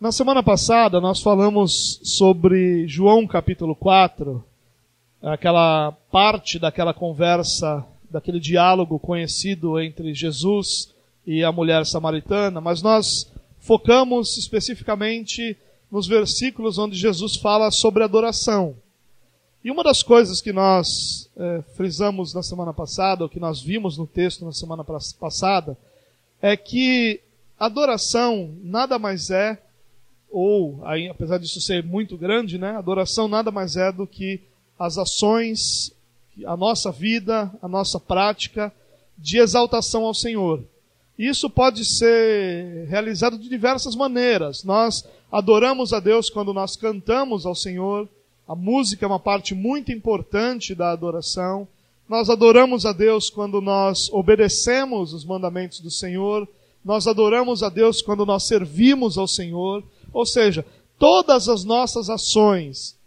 Na semana passada nós falamos sobre João capítulo 4, aquela parte daquela conversa, daquele diálogo conhecido entre Jesus e a mulher samaritana, mas nós focamos especificamente nos versículos onde Jesus fala sobre adoração. E uma das coisas que nós é, frisamos na semana passada, ou que nós vimos no texto na semana passada, é que adoração nada mais é ou aí, apesar disso ser muito grande, né, adoração nada mais é do que as ações, a nossa vida, a nossa prática de exaltação ao Senhor. Isso pode ser realizado de diversas maneiras. Nós adoramos a Deus quando nós cantamos ao Senhor. A música é uma parte muito importante da adoração. Nós adoramos a Deus quando nós obedecemos os mandamentos do Senhor. Nós adoramos a Deus quando nós servimos ao Senhor. Ou seja, todas as nossas ações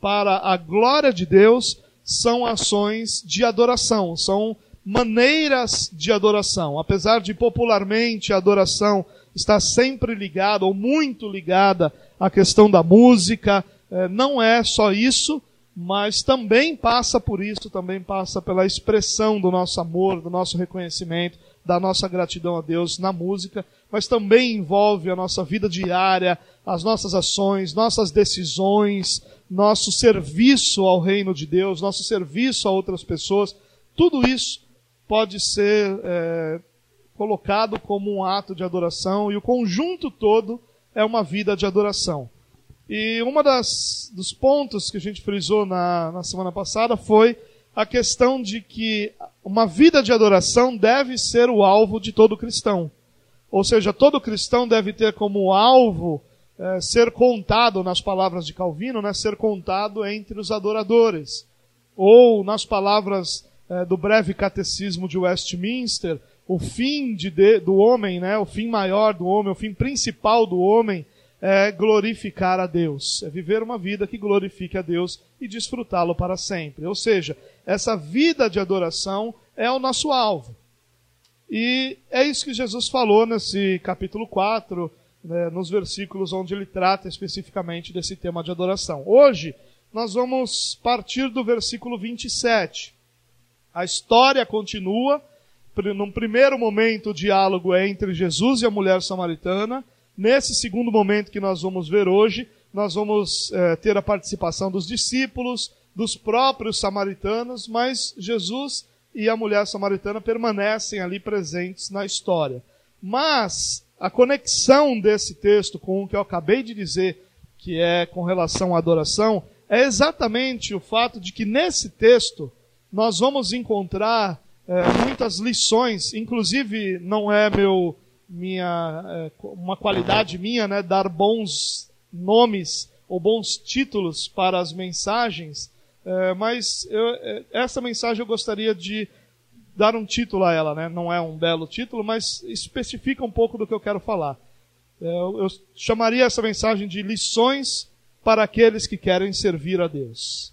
para a glória de Deus são ações de adoração, são maneiras de adoração. Apesar de popularmente a adoração estar sempre ligada ou muito ligada à questão da música, eh, não é só isso, mas também passa por isso, também passa pela expressão do nosso amor, do nosso reconhecimento, da nossa gratidão a Deus na música, mas também envolve a nossa vida diária, as nossas ações, nossas decisões, nosso serviço ao reino de Deus, nosso serviço a outras pessoas. Tudo isso pode ser é, colocado como um ato de adoração e o conjunto todo é uma vida de adoração. E das dos pontos que a gente frisou na, na semana passada foi a questão de que uma vida de adoração deve ser o alvo de todo cristão. Ou seja, todo cristão deve ter como alvo é, ser contado, nas palavras de Calvino, né, ser contado entre os adoradores. Ou, nas palavras é, do breve catecismo de Westminster, o fim de, de, do homem, né, o fim maior do homem, o fim principal do homem é glorificar a Deus. É viver uma vida que glorifique a Deus e desfrutá-lo para sempre. Ou seja, essa vida de adoração é o nosso alvo. E é isso que Jesus falou nesse capítulo 4, né, nos versículos onde ele trata especificamente desse tema de adoração. Hoje, nós vamos partir do versículo 27. A história continua. Num primeiro momento, o diálogo é entre Jesus e a mulher samaritana. Nesse segundo momento que nós vamos ver hoje, nós vamos é, ter a participação dos discípulos, dos próprios samaritanos, mas Jesus e a mulher samaritana permanecem ali presentes na história. Mas a conexão desse texto com o que eu acabei de dizer, que é com relação à adoração, é exatamente o fato de que nesse texto nós vamos encontrar é, muitas lições, inclusive não é meu minha é, uma qualidade minha, né, dar bons nomes ou bons títulos para as mensagens, é, mas eu, é, essa mensagem eu gostaria de dar um título a ela, né? Não é um belo título, mas especifica um pouco do que eu quero falar. Eu, eu chamaria essa mensagem de lições para aqueles que querem servir a Deus.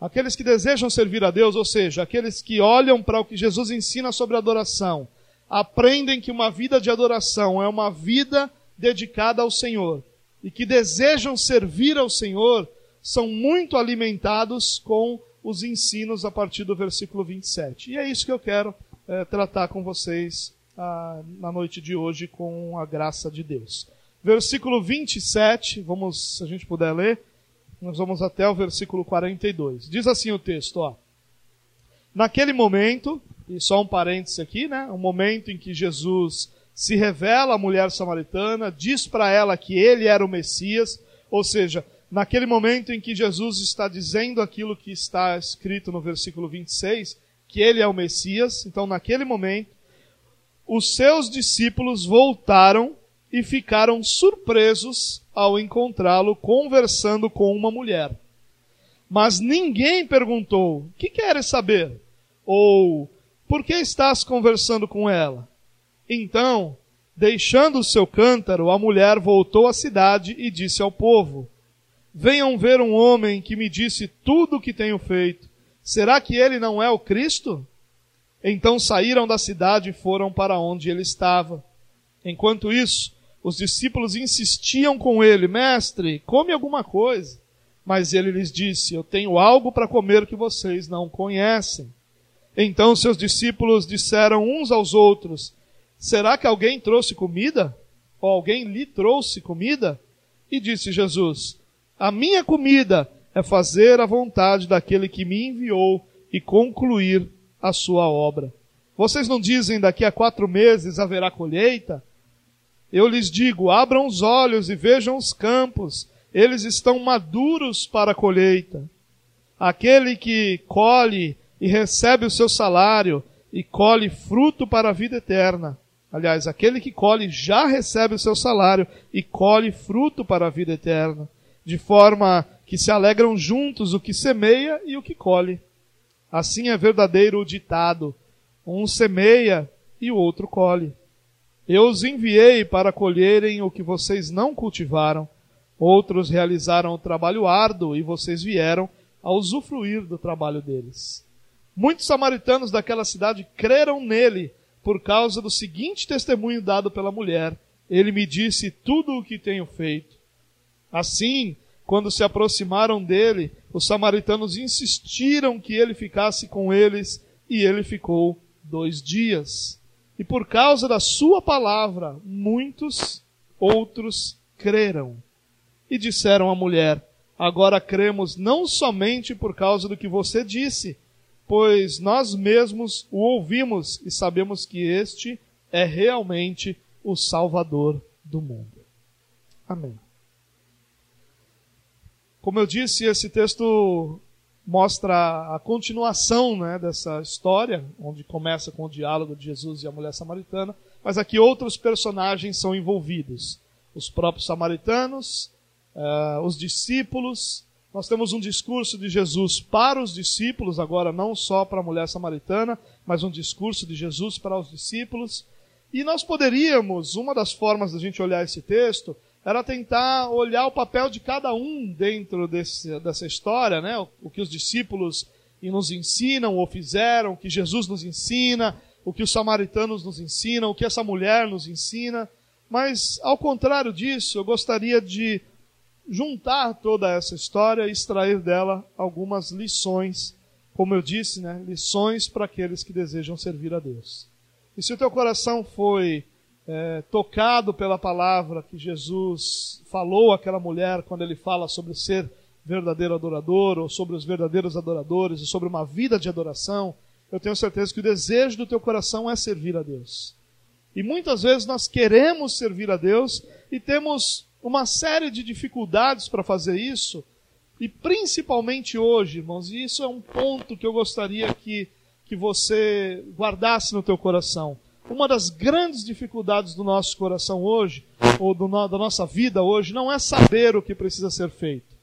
Aqueles que desejam servir a Deus, ou seja, aqueles que olham para o que Jesus ensina sobre adoração, aprendem que uma vida de adoração é uma vida dedicada ao Senhor e que desejam servir ao Senhor, são muito alimentados com os ensinos a partir do versículo 27. E é isso que eu quero é, tratar com vocês ah, na noite de hoje, com a graça de Deus. Versículo 27, vamos, se a gente puder ler, nós vamos até o versículo 42. Diz assim o texto, ó. Naquele momento, e só um parêntese aqui, né? Um momento em que Jesus se revela à mulher samaritana, diz para ela que ele era o Messias, ou seja, naquele momento em que Jesus está dizendo aquilo que está escrito no versículo 26, que ele é o Messias, então naquele momento, os seus discípulos voltaram e ficaram surpresos ao encontrá-lo conversando com uma mulher. Mas ninguém perguntou: O que queres saber? Ou por que estás conversando com ela? Então, deixando o seu cântaro, a mulher voltou à cidade e disse ao povo: Venham ver um homem que me disse tudo o que tenho feito. Será que ele não é o Cristo? Então saíram da cidade e foram para onde ele estava. Enquanto isso, Os discípulos insistiam com ele: Mestre, come alguma coisa. Mas ele lhes disse: Eu tenho algo para comer que vocês não conhecem. Então seus discípulos disseram uns aos outros: Será que alguém trouxe comida? Ou alguém lhe trouxe comida? E disse Jesus: A minha comida é fazer a vontade daquele que me enviou e concluir a sua obra. Vocês não dizem daqui a quatro meses haverá colheita? Eu lhes digo: abram os olhos e vejam os campos, eles estão maduros para a colheita. Aquele que colhe e recebe o seu salário e colhe fruto para a vida eterna. Aliás, aquele que colhe já recebe o seu salário e colhe fruto para a vida eterna, de forma que se alegram juntos o que semeia e o que colhe. Assim é verdadeiro o ditado: um semeia e o outro colhe. Eu os enviei para colherem o que vocês não cultivaram. Outros realizaram o trabalho árduo e vocês vieram a usufruir do trabalho deles. Muitos samaritanos daquela cidade creram nele por causa do seguinte testemunho dado pela mulher: Ele me disse tudo o que tenho feito. Assim, quando se aproximaram dele, os samaritanos insistiram que ele ficasse com eles e ele ficou dois dias. E por causa da sua palavra, muitos outros creram. E disseram à mulher: Agora cremos não somente por causa do que você disse, pois nós mesmos o ouvimos e sabemos que este é realmente o Salvador do mundo. Amém. Como eu disse, esse texto mostra a continuação né, dessa história, onde começa com o diálogo de Jesus e a mulher samaritana, mas aqui outros personagens são envolvidos. Os próprios samaritanos, uh, os discípulos. Nós temos um discurso de Jesus para os discípulos, agora não só para a mulher samaritana, mas um discurso de Jesus para os discípulos. E nós poderíamos, uma das formas da gente olhar esse texto, era tentar olhar o papel de cada um dentro desse, dessa história, né? O, o, que os discípulos nos ensinam ou fizeram, o que Jesus nos ensina, o que os samaritanos nos ensinam, o que essa mulher nos ensina. Mas, ao contrário disso, eu gostaria de juntar toda essa história e extrair dela algumas lições, como eu disse, né? Lições para aqueles que desejam servir a Deus. E se o teu coração foi é, tocado pela palavra que Jesus falou àquela mulher quando ele fala sobre ser verdadeiro adorador, ou sobre os verdadeiros adoradores, e sobre uma vida de adoração, eu tenho certeza que o desejo do teu coração é servir a Deus. E muitas vezes nós queremos servir a Deus e temos uma série de dificuldades para fazer isso, e principalmente hoje, irmãos, e isso é um ponto que eu gostaria que, que você guardasse no teu coração. Uma das grandes dificuldades do nosso coração hoje, ou do, da nossa vida hoje, não é saber o que precisa ser feito.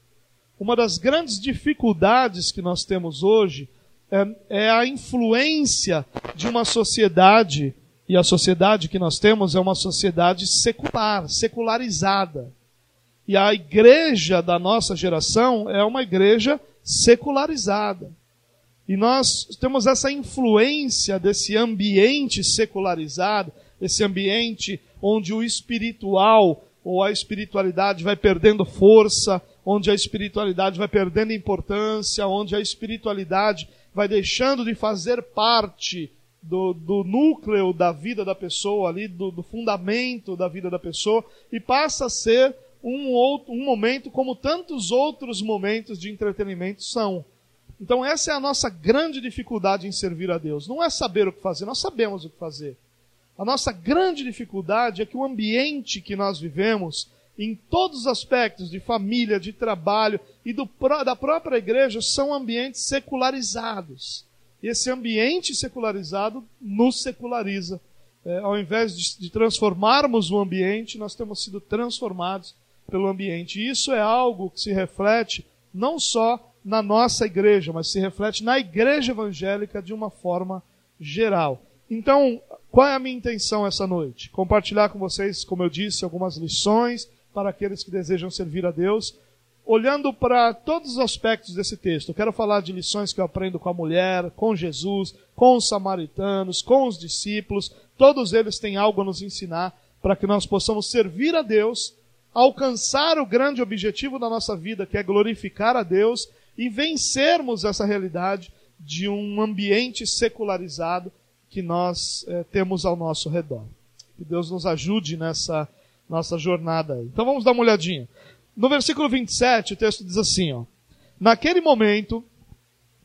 Uma das grandes dificuldades que nós temos hoje é, é a influência de uma sociedade, e a sociedade que nós temos é uma sociedade secular, secularizada. E a igreja da nossa geração é uma igreja secularizada. E nós temos essa influência desse ambiente secularizado, esse ambiente onde o espiritual ou a espiritualidade vai perdendo força, onde a espiritualidade vai perdendo importância, onde a espiritualidade vai deixando de fazer parte do, do núcleo da vida da pessoa ali, do, do, fundamento da vida da pessoa, e passa a ser um, outro, um momento como tantos outros momentos de entretenimento são. Então, essa é a nossa grande dificuldade em servir a Deus. Não é saber o que fazer, nós sabemos o que fazer. A nossa grande dificuldade é que o ambiente que nós vivemos, em todos os aspectos de família, de trabalho e do, da própria igreja, são ambientes secularizados. E esse ambiente secularizado nos seculariza. É, ao invés de, de transformarmos o ambiente, nós temos sido transformados pelo ambiente. E isso é algo que se reflete não só na nossa igreja, mas se reflete na igreja evangélica de uma forma geral. Então, qual é a minha intenção essa noite? Compartilhar com vocês, como eu disse, algumas lições para aqueles que desejam servir a Deus, olhando para todos os aspectos desse texto. Eu quero falar de lições que eu aprendo com a mulher, com Jesus, com os samaritanos, com os discípulos. Todos eles têm algo a nos ensinar para que nós possamos servir a Deus, alcançar o grande objetivo da nossa vida, que é glorificar a Deus e vencermos essa realidade de um ambiente secularizado que nós eh, temos ao nosso redor. Que Deus nos ajude nessa nossa jornada. Então vamos dar uma olhadinha. No versículo 27, o texto diz assim, ó: Naquele momento,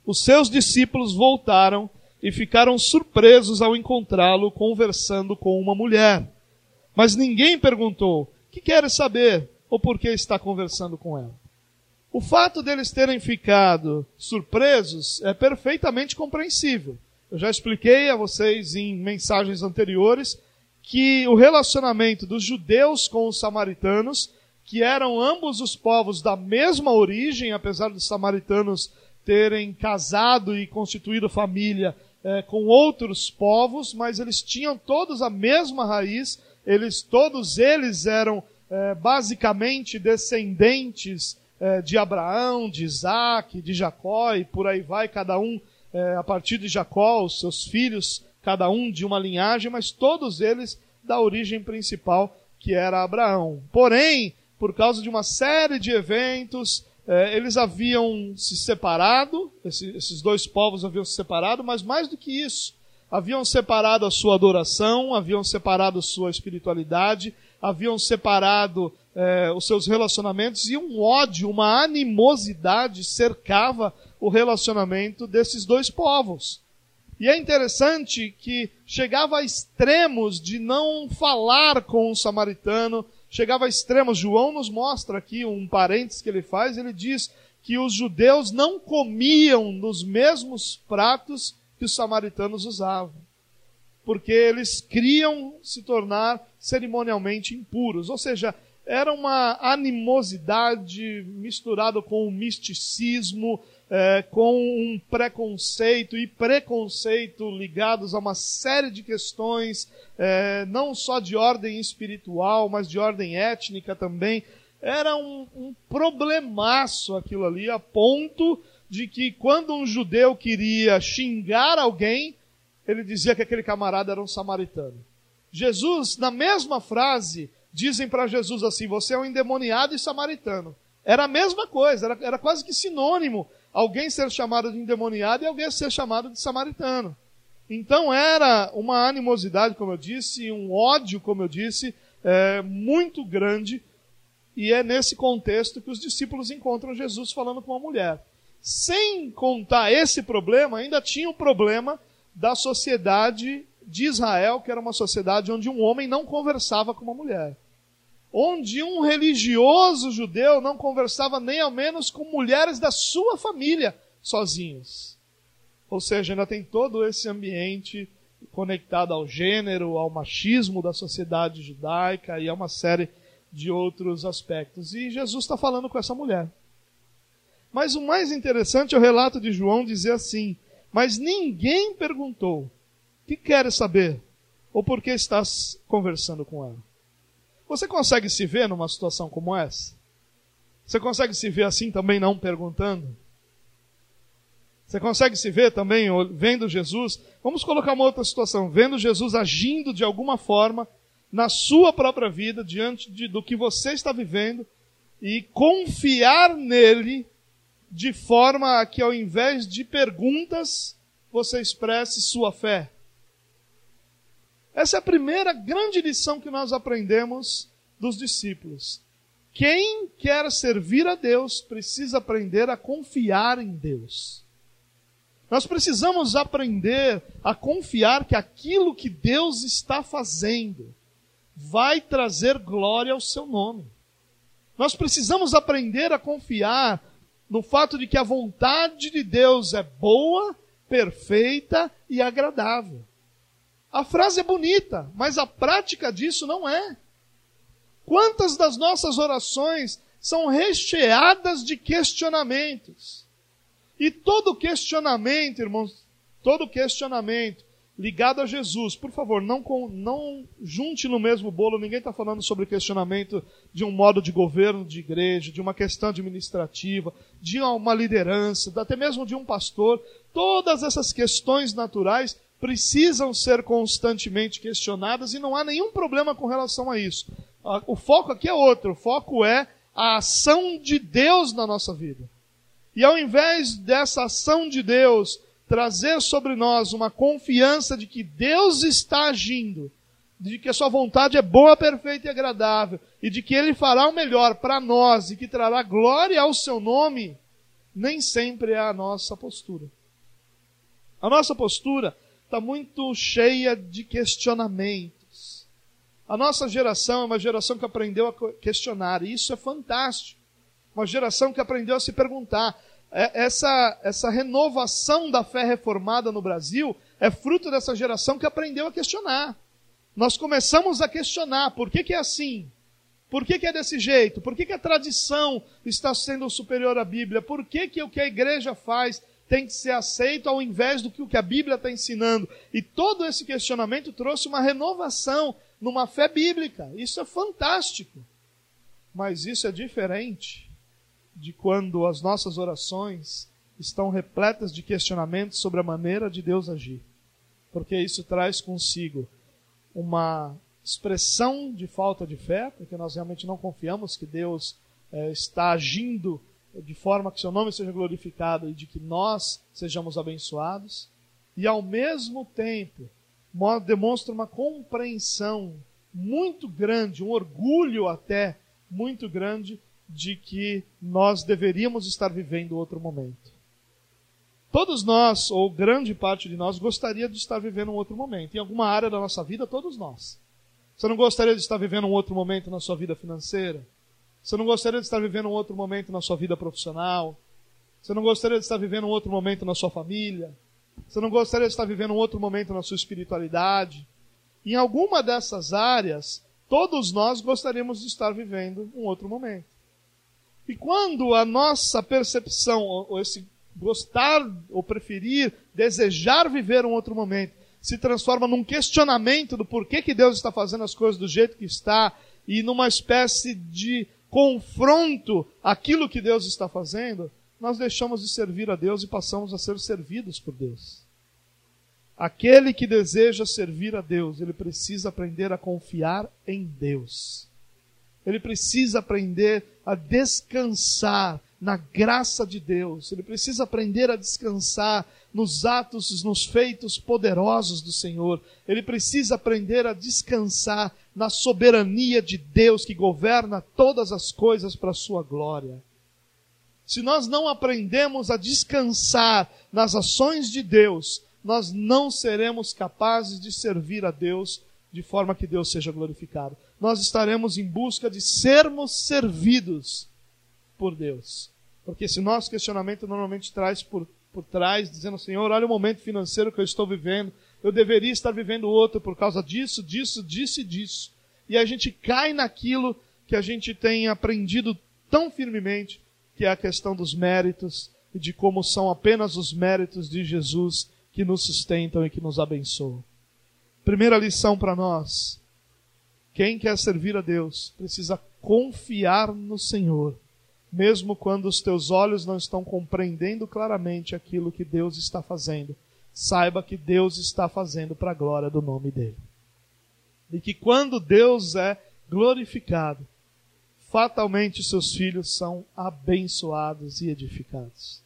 os seus discípulos voltaram e ficaram surpresos ao encontrá-lo conversando com uma mulher. Mas ninguém perguntou: "Que queres saber?" ou por que está conversando com ela. O fato deles terem ficado surpresos é perfeitamente compreensível. Eu já expliquei a vocês em mensagens anteriores que o relacionamento dos judeus com os samaritanos, que eram ambos os povos da mesma origem, apesar dos samaritanos terem casado e constituído família é, com outros povos, mas eles tinham todos a mesma raiz, eles todos eles eram é, basicamente descendentes é, de Abraão, de Isaac, de Jacó e por aí vai, cada um é, a partir de Jacó, os seus filhos, cada um de uma linhagem, mas todos eles da origem principal que era Abraão. Porém, por causa de uma série de eventos, é, eles haviam se separado, esses dois povos haviam se separado, mas mais do que isso, haviam separado a sua adoração, haviam separado a sua espiritualidade, haviam separado é, os seus relacionamentos e um ódio, uma animosidade cercava o relacionamento desses dois povos. E é interessante que chegava a extremos de não falar com o samaritano, chegava a extremos. João nos mostra aqui um parênteses que ele faz, ele diz que os judeus não comiam nos mesmos pratos que os samaritanos usavam, porque eles criam se tornar cerimonialmente impuros, ou seja, era uma animosidade misturada com o misticismo, é, com um preconceito e preconceito ligados a uma série de questões, é, não só de ordem espiritual, mas de ordem étnica também. Era um, um problemaço aquilo ali, a ponto de que quando um judeu queria xingar alguém, ele dizia que aquele camarada era um samaritano. Jesus, na mesma frase, dizem para Jesus assim: Você é um endemoniado e samaritano. Era a mesma coisa, era, era quase que sinônimo alguém ser chamado de endemoniado e alguém ser chamado de samaritano. Então era uma animosidade, como eu disse, um ódio, como eu disse, é, muito grande. E é nesse contexto que os discípulos encontram Jesus falando com a mulher. Sem contar esse problema, ainda tinha o problema da sociedade de Israel, que era uma sociedade onde um homem não conversava com uma mulher onde um religioso judeu não conversava nem ao menos com mulheres da sua família sozinhos. Ou seja, ainda tem todo esse ambiente conectado ao gênero, ao machismo da sociedade judaica e a uma série de outros aspectos. E Jesus está falando com essa mulher. Mas o mais interessante é o relato de João dizer assim: Mas ninguém perguntou: Que queres saber? Ou por que estás conversando com ela? Você consegue se ver numa situação como essa? Você consegue se ver assim também não perguntando? Você consegue se ver também vendo Jesus? Vamos colocar uma outra situação, vendo Jesus agindo de alguma forma na sua própria vida, diante de, do que você está vivendo, e confiar nele de forma a que ao invés de perguntas, você expresse sua fé. Essa é a primeira grande lição que nós aprendemos dos discípulos. Quem quer servir a Deus precisa aprender a confiar em Deus. Nós precisamos aprender a confiar que aquilo que Deus está fazendo vai trazer glória ao seu nome. Nós precisamos aprender a confiar no fato de que a vontade de Deus é boa, perfeita e agradável. A frase é bonita, mas a prática disso não é. Quantas das nossas orações são recheadas de questionamentos? E todo questionamento, irmãos, todo questionamento ligado a Jesus, por favor, não, não junte no mesmo bolo, ninguém está falando sobre questionamento de um modo de governo de igreja, de uma questão administrativa, de uma liderança, até mesmo de um pastor. Todas essas questões naturais precisam ser constantemente questionadas e não há nenhum problema com relação a isso. O foco aqui é outro, o foco é a ação de Deus na nossa vida. E ao invés dessa ação de Deus trazer sobre nós uma confiança de que Deus está agindo, de que a sua vontade é boa, perfeita e agradável, e de que Ele fará o melhor para nós e que trará glória ao seu nome, nem sempre é a nossa postura. A nossa postura está muito cheia de questionamentos. A nossa geração é uma geração que aprendeu a questionar, e isso é fantástico. Uma geração que aprendeu a se perguntar. É, essa, essa renovação da fé reformada no Brasil é fruto dessa geração que aprendeu a questionar. Nós começamos a questionar por que, que é assim, por que, que é desse jeito, por que, que a tradição está sendo superior à Bíblia, por que, que o que a igreja faz tem que ser aceito ao invés do que o que a Bíblia está ensinando. E todo esse questionamento trouxe uma renovação numa fé bíblica. Isso é fantástico. Mas isso é diferente de quando as nossas orações estão repletas de questionamentos sobre a maneira de Deus agir. Porque isso traz consigo uma expressão de falta de fé, porque nós realmente não confiamos que Deus é, está agindo de forma que seu nome seja glorificado e de que nós sejamos abençoados. E ao mesmo tempo, demonstra uma compreensão muito grande, um orgulho até muito grande de que nós deveríamos estar vivendo outro momento. Todos nós, ou grande parte de nós, gostaria de estar vivendo um outro momento. Em alguma área da nossa vida, todos nós. Você não gostaria de estar vivendo um outro momento na sua vida financeira? Você não gostaria de estar vivendo um outro momento na sua vida profissional? Você não gostaria de estar vivendo um outro momento na sua família? Você não gostaria de estar vivendo um outro momento na sua espiritualidade? Em alguma dessas áreas, todos nós gostaríamos de estar vivendo um outro momento. E quando a nossa percepção, ou esse gostar, ou preferir, desejar viver um outro momento, se transforma num questionamento do porquê que Deus está fazendo as coisas do jeito que está, e numa espécie de confronto àquilo que Deus está fazendo, nós deixamos de servir a Deus e passamos a ser servidos por Deus. Aquele que deseja servir a Deus, ele precisa aprender a confiar em Deus. Ele precisa aprender a descansar na graça de Deus. Ele precisa aprender a descansar nos atos, nos feitos poderosos do Senhor. Ele precisa aprender a descansar na soberania de Deus que governa todas as coisas para a sua glória. Se nós não aprendemos a descansar nas ações de Deus, nós não seremos capazes de servir a Deus de forma que Deus seja glorificado nós estaremos em busca de sermos servidos por Deus. Porque esse nosso questionamento normalmente traz por, por trás, dizendo, Senhor, olha o momento financeiro que eu estou vivendo, eu deveria estar vivendo outro por causa disso, disso, disso e disso. E a gente cai naquilo que a gente tem aprendido tão firmemente, que é a questão dos méritos e de como são apenas os méritos de Jesus que nos sustentam e que nos abençoam. Primeira lição para nós: quem quer servir a Deus precisa confiar no Senhor, mesmo quando os teus olhos não estão compreendendo claramente aquilo que Deus está fazendo. Saiba que Deus está fazendo para a glória do nome dele. E que quando Deus é glorificado, fatalmente seus filhos são abençoados e edificados.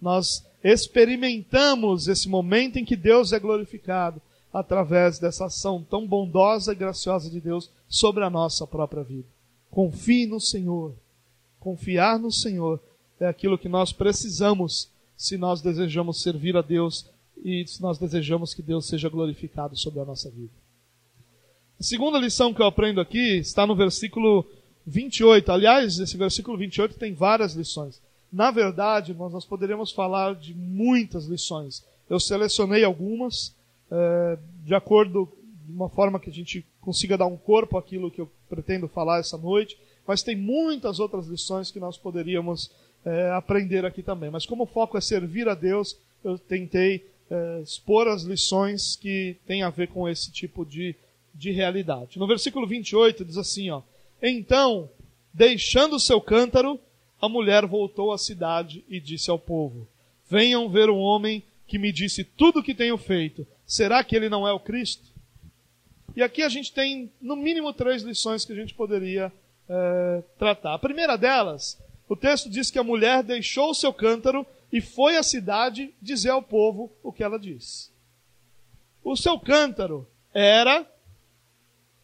Nós experimentamos esse momento em que Deus é glorificado através dessa ação tão bondosa e graciosa de Deus sobre a nossa própria vida. Confie no Senhor. Confiar no Senhor é aquilo que nós precisamos se nós desejamos servir a Deus e se nós desejamos que Deus seja glorificado sobre a nossa vida. A segunda lição que eu aprendo aqui está no versículo 28. Aliás, esse versículo 28 tem várias lições. Na verdade, nós, nós poderíamos falar de muitas lições. Eu selecionei algumas é, de acordo de uma forma que a gente consiga dar um corpo àquilo que eu pretendo falar essa noite, mas tem muitas outras lições que nós poderíamos é, aprender aqui também. Mas como o foco é servir a Deus, eu tentei é, expor as lições que têm a ver com esse tipo de, de realidade. No versículo 28 diz assim, ó, Então, deixando o seu cântaro, a mulher voltou à cidade e disse ao povo, Venham ver um homem que me disse tudo o que tenho feito Será que ele não é o Cristo? E aqui a gente tem, no mínimo, três lições que a gente poderia é, tratar. A primeira delas, o texto diz que a mulher deixou o seu cântaro e foi à cidade dizer ao povo o que ela disse. O seu cântaro era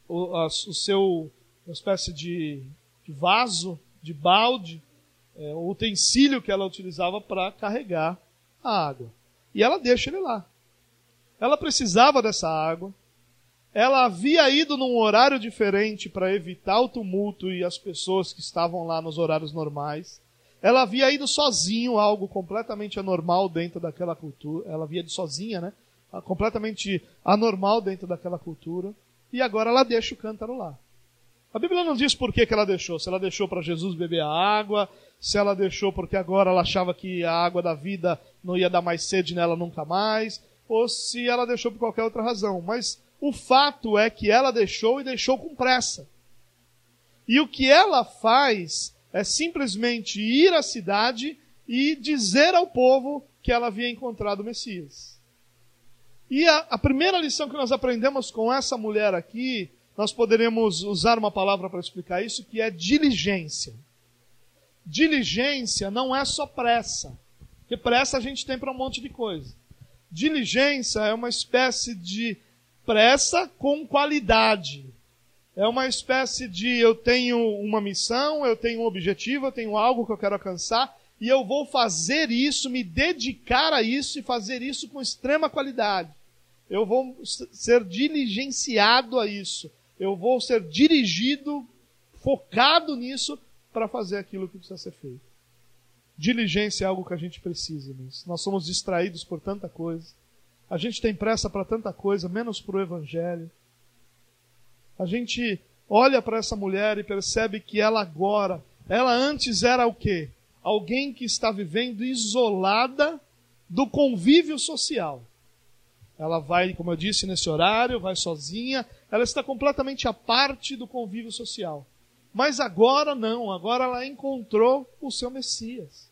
o, a, o seu, uma espécie de, de vaso, de balde, é, utensílio que ela utilizava para carregar a água. E ela deixa ele lá. Ela precisava dessa água. Ela havia ido num horário diferente para evitar o tumulto e as pessoas que estavam lá nos horários normais. Ela havia ido sozinho, algo completamente anormal dentro daquela cultura. Ela havia ido sozinha, né? Completamente anormal dentro daquela cultura. E agora ela deixa o cântaro lá. A Bíblia não diz por que, que ela deixou. Se ela deixou para Jesus beber a água, se ela deixou porque agora ela achava que a água da vida não ia dar mais sede nela nunca mais, ou se ela deixou por qualquer outra razão. Mas o fato é que ela deixou e deixou com pressa. E o que ela faz é simplesmente ir à cidade e dizer ao povo que ela havia encontrado o Messias. E a, a primeira lição que nós aprendemos com essa mulher aqui, nós poderíamos usar uma palavra para explicar isso, que é diligência. Diligência não é só pressa, porque pressa a gente tem para um monte de coisa. Diligência é uma espécie de pressa com qualidade. É uma espécie de eu tenho uma missão, eu tenho um objetivo, eu tenho algo que eu quero alcançar e eu vou fazer isso, me dedicar a isso e fazer isso com extrema qualidade. Eu vou ser diligenciado a isso. Eu vou ser dirigido, focado nisso para fazer aquilo que precisa ser feito. Diligência é algo que a gente precisa, mas nós somos distraídos por tanta coisa. A gente tem pressa para tanta coisa, menos para o Evangelho. A gente olha para essa mulher e percebe que ela agora, ela antes era o quê? Alguém que está vivendo isolada do convívio social. Ela vai, como eu disse, nesse horário, vai sozinha, ela está completamente à parte do convívio social. Mas agora não, agora ela encontrou o seu Messias.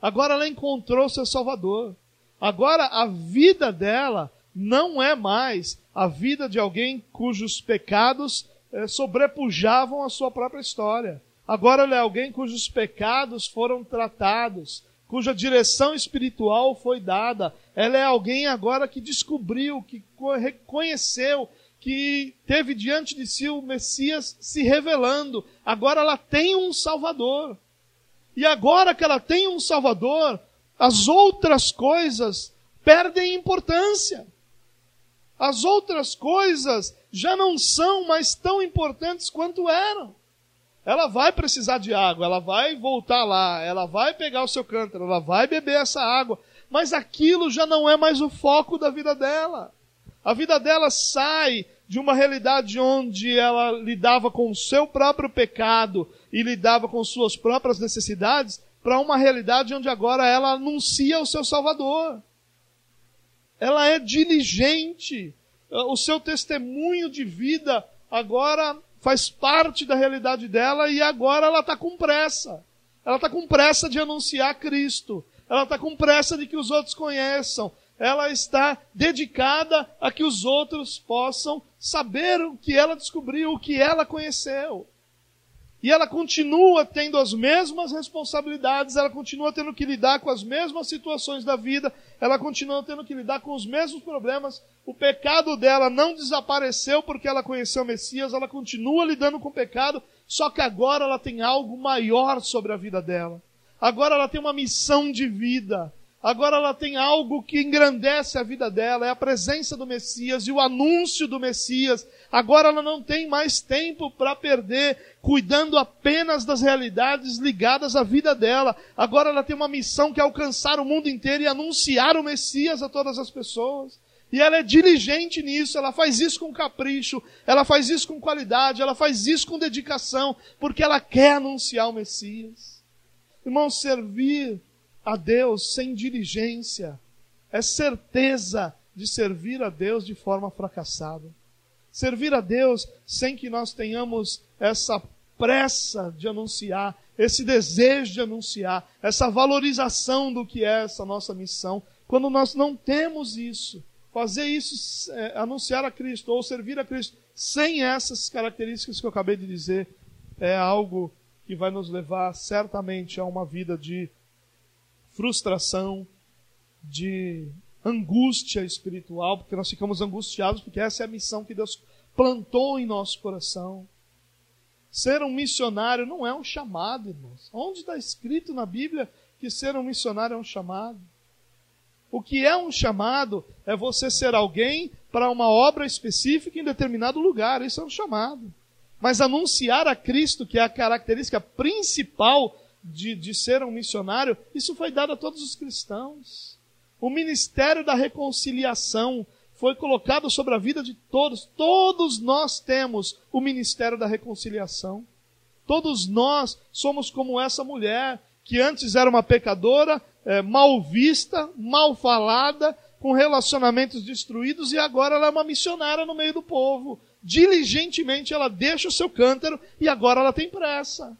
Agora ela encontrou o seu Salvador. Agora a vida dela não é mais a vida de alguém cujos pecados eh, sobrepujavam a sua própria história. Agora ela é alguém cujos pecados foram tratados, cuja direção espiritual foi dada. Ela é alguém agora que descobriu, que reconheceu, que teve diante de si o Messias se revelando. Agora ela tem um Salvador. E agora que ela tem um Salvador, as outras coisas perdem importância. As outras coisas já não são mais tão importantes quanto eram. Ela vai precisar de água, ela vai voltar lá, ela vai pegar o seu cântaro, ela vai beber essa água, mas aquilo já não é mais o foco da vida dela. A vida dela sai de uma realidade onde ela lidava com o seu próprio pecado e lidava com suas próprias necessidades para uma realidade onde agora ela anuncia o seu Salvador. Ela é diligente. O seu testemunho de vida agora faz parte da realidade dela e agora ela está com pressa. Ela está com pressa de anunciar Cristo. Ela está com pressa de que os outros conheçam. Ela está dedicada a que os outros possam saber o que ela descobriu, o que ela conheceu. E ela continua tendo as mesmas responsabilidades, ela continua tendo que lidar com as mesmas situações da vida, ela continua tendo que lidar com os mesmos problemas. O pecado dela não desapareceu porque ela conheceu o Messias, ela continua lidando com o pecado, só que agora ela tem algo maior sobre a vida dela. Agora ela tem uma missão de vida. Agora ela tem algo que engrandece a vida dela, é a presença do Messias e o anúncio do Messias. Agora ela não tem mais tempo para perder cuidando apenas das realidades ligadas à vida dela. Agora ela tem uma missão que é alcançar o mundo inteiro e anunciar o Messias a todas as pessoas. E ela é diligente nisso, ela faz isso com capricho, ela faz isso com qualidade, ela faz isso com dedicação, porque ela quer anunciar o Messias. Irmão, servir a Deus sem diligência é certeza de servir a Deus de forma fracassada. Servir a Deus sem que nós tenhamos essa pressa de anunciar, esse desejo de anunciar, essa valorização do que é essa nossa missão. Quando nós não temos isso, fazer isso, é, anunciar a Cristo ou servir a Cristo, sem essas características que eu acabei de dizer, é algo que vai nos levar certamente a uma vida de frustração, de angústia espiritual, porque nós ficamos angustiados, porque essa é a missão que Deus plantou em nosso coração. Ser um missionário não é um chamado, irmãos. Onde está escrito na Bíblia que ser um missionário é um chamado? O que é um chamado é você ser alguém para uma obra específica em determinado lugar. Isso é um chamado. Mas anunciar a Cristo, que é a característica principal de, de ser um missionário, isso foi dado a todos os cristãos. O ministério da reconciliação foi colocado sobre a vida de todos. Todos nós temos o ministério da reconciliação. Todos nós somos como essa mulher, que antes era uma pecadora, é, mal vista, mal falada, com relacionamentos destruídos, e agora ela é uma missionária no meio do povo. Diligentemente ela deixa o seu cântaro e agora ela tem pressa.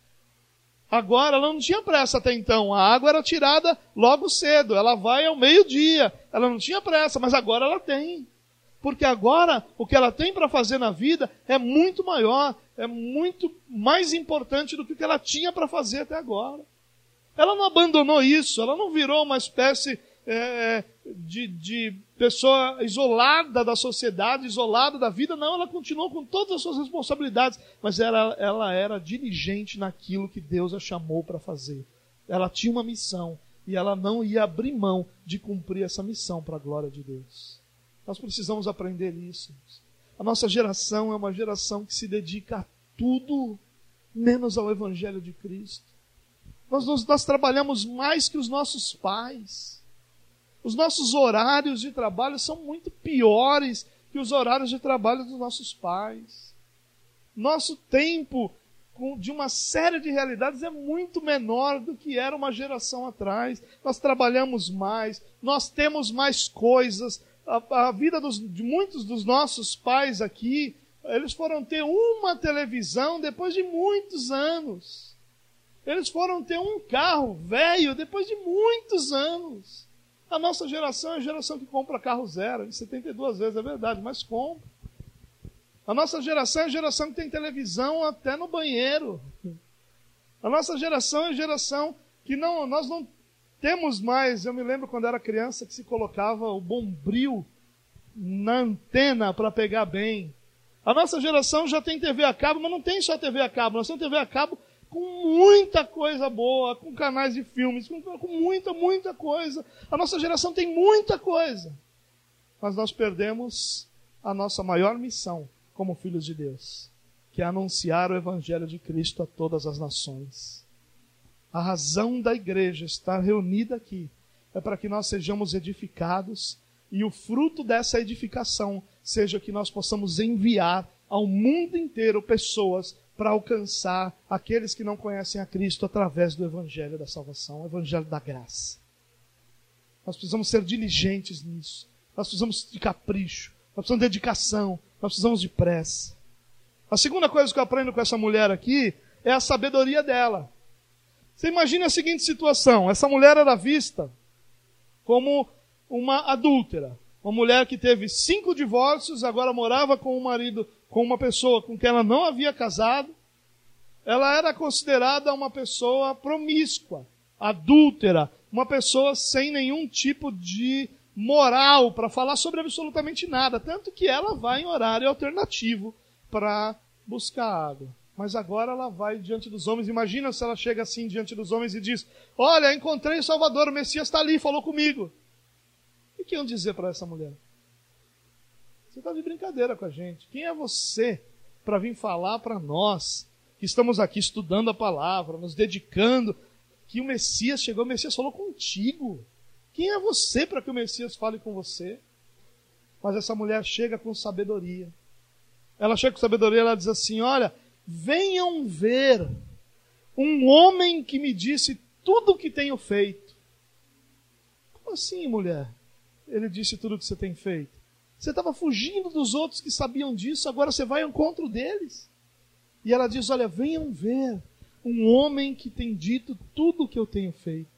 Agora ela não tinha pressa até então. A água era tirada logo cedo. Ela vai ao meio-dia. Ela não tinha pressa, mas agora ela tem. Porque agora o que ela tem para fazer na vida é muito maior, é muito mais importante do que o que ela tinha para fazer até agora. Ela não abandonou isso, ela não virou uma espécie é, de, de pessoa isolada da sociedade, isolada da vida. Não, ela continuou com todas as suas responsabilidades, mas ela, ela era diligente naquilo que Deus a chamou para fazer. Ela tinha uma missão e ela não ia abrir mão de cumprir essa missão para a glória de Deus. Nós precisamos aprender isso. A nossa geração é uma geração que se dedica a tudo menos ao Evangelho de Cristo. Nós, nós, nós trabalhamos mais que os nossos pais. Os nossos horários de trabalho são muito piores que os horários de trabalho dos nossos pais. Nosso tempo de uma série de realidades é muito menor do que era uma geração atrás. Nós trabalhamos mais, nós temos mais coisas. A, a vida dos, de muitos dos nossos pais aqui, eles foram ter uma televisão depois de muitos anos. Eles foram ter um carro velho depois de muitos anos. A nossa geração é a geração que compra carro zero, em 72 vezes, é verdade, mas compra. A nossa geração é a geração que tem televisão até no banheiro. A nossa geração é a geração que não, nós não temos mais. Eu me lembro quando era criança que se colocava o bombril na antena para pegar bem. A nossa geração já tem TV a cabo, mas não tem só TV a cabo. Nós temos TV a cabo com muita coisa boa, com canais de filmes, com, com muita, muita coisa. A nossa geração tem muita coisa. Mas nós perdemos a nossa maior missão como filhos de Deus, que é anunciar o Evangelho de Cristo a todas as nações. A razão da igreja estar reunida aqui é para que nós sejamos edificados e o fruto dessa edificação seja que nós possamos enviar ao mundo inteiro pessoas para alcançar aqueles que não conhecem a Cristo através do Evangelho da salvação, o Evangelho da graça. Nós precisamos ser diligentes nisso. Nós precisamos de capricho. Nós precisamos de dedicação. Nós precisamos de pressa. A segunda coisa que eu aprendo com essa mulher aqui é a sabedoria dela. Você imagina a seguinte situação: essa mulher era vista como uma adúltera, uma mulher que teve cinco divórcios, agora morava com o marido com uma pessoa com quem ela não havia casado, ela era considerada uma pessoa promíscua, adúltera, uma pessoa sem nenhum tipo de moral para falar sobre absolutamente nada, tanto que ela vai em horário alternativo para buscar água. Mas agora ela vai diante dos homens. Imagina se ela chega assim diante dos homens e diz: Olha, encontrei o Salvador, o Messias está ali, falou comigo. O que iam dizer para essa mulher? Você está de brincadeira com a gente. Quem é você para vir falar para nós que estamos aqui estudando a palavra, nos dedicando, que o Messias chegou, o Messias falou contigo. Quem é você para que o Messias fale com você? Mas essa mulher chega com sabedoria. Ela chega com sabedoria, ela diz assim: Olha, venham ver um homem que me disse tudo o que tenho feito. Como assim, mulher? Ele disse tudo o que você tem feito. Você estava fugindo dos outros que sabiam disso, agora você vai ao encontro deles. E ela diz: Olha, venham ver um homem que tem dito tudo o que eu tenho feito.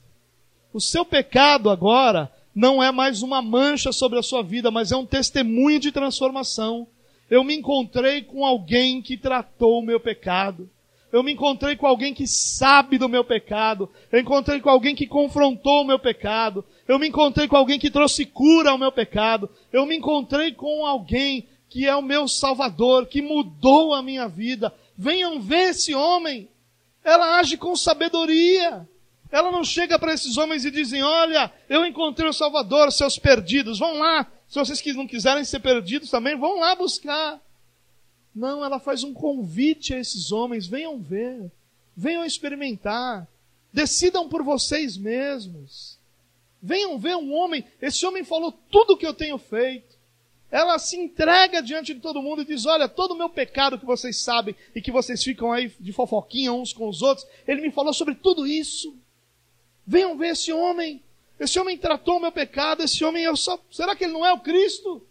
O seu pecado agora não é mais uma mancha sobre a sua vida, mas é um testemunho de transformação. Eu me encontrei com alguém que tratou o meu pecado. Eu me encontrei com alguém que sabe do meu pecado. Eu encontrei com alguém que confrontou o meu pecado. Eu me encontrei com alguém que trouxe cura ao meu pecado. Eu me encontrei com alguém que é o meu Salvador, que mudou a minha vida. Venham ver esse homem. Ela age com sabedoria. Ela não chega para esses homens e dizem: Olha, eu encontrei o Salvador, seus perdidos, vão lá. Se vocês não quiserem ser perdidos também, vão lá buscar. Não, ela faz um convite a esses homens: venham ver, venham experimentar, decidam por vocês mesmos. Venham ver um homem, esse homem falou tudo o que eu tenho feito. Ela se entrega diante de todo mundo e diz: Olha, todo o meu pecado que vocês sabem e que vocês ficam aí de fofoquinha uns com os outros, ele me falou sobre tudo isso. Venham ver esse homem. Esse homem tratou o meu pecado, esse homem eu só. Será que ele não é o Cristo?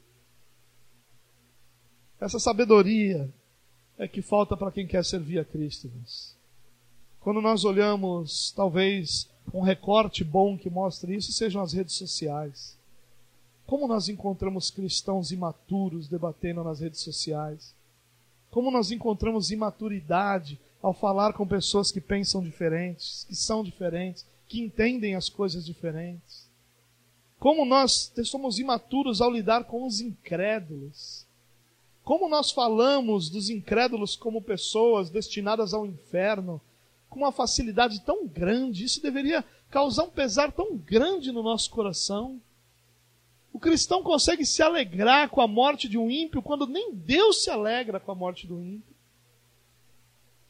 Essa sabedoria é que falta para quem quer servir a Cristo. Quando nós olhamos, talvez, um recorte bom que mostre isso sejam as redes sociais. Como nós encontramos cristãos imaturos debatendo nas redes sociais? Como nós encontramos imaturidade ao falar com pessoas que pensam diferentes, que são diferentes, que entendem as coisas diferentes? Como nós somos imaturos ao lidar com os incrédulos? Como nós falamos dos incrédulos como pessoas destinadas ao inferno com uma facilidade tão grande, isso deveria causar um pesar tão grande no nosso coração. O cristão consegue se alegrar com a morte de um ímpio quando nem Deus se alegra com a morte do ímpio.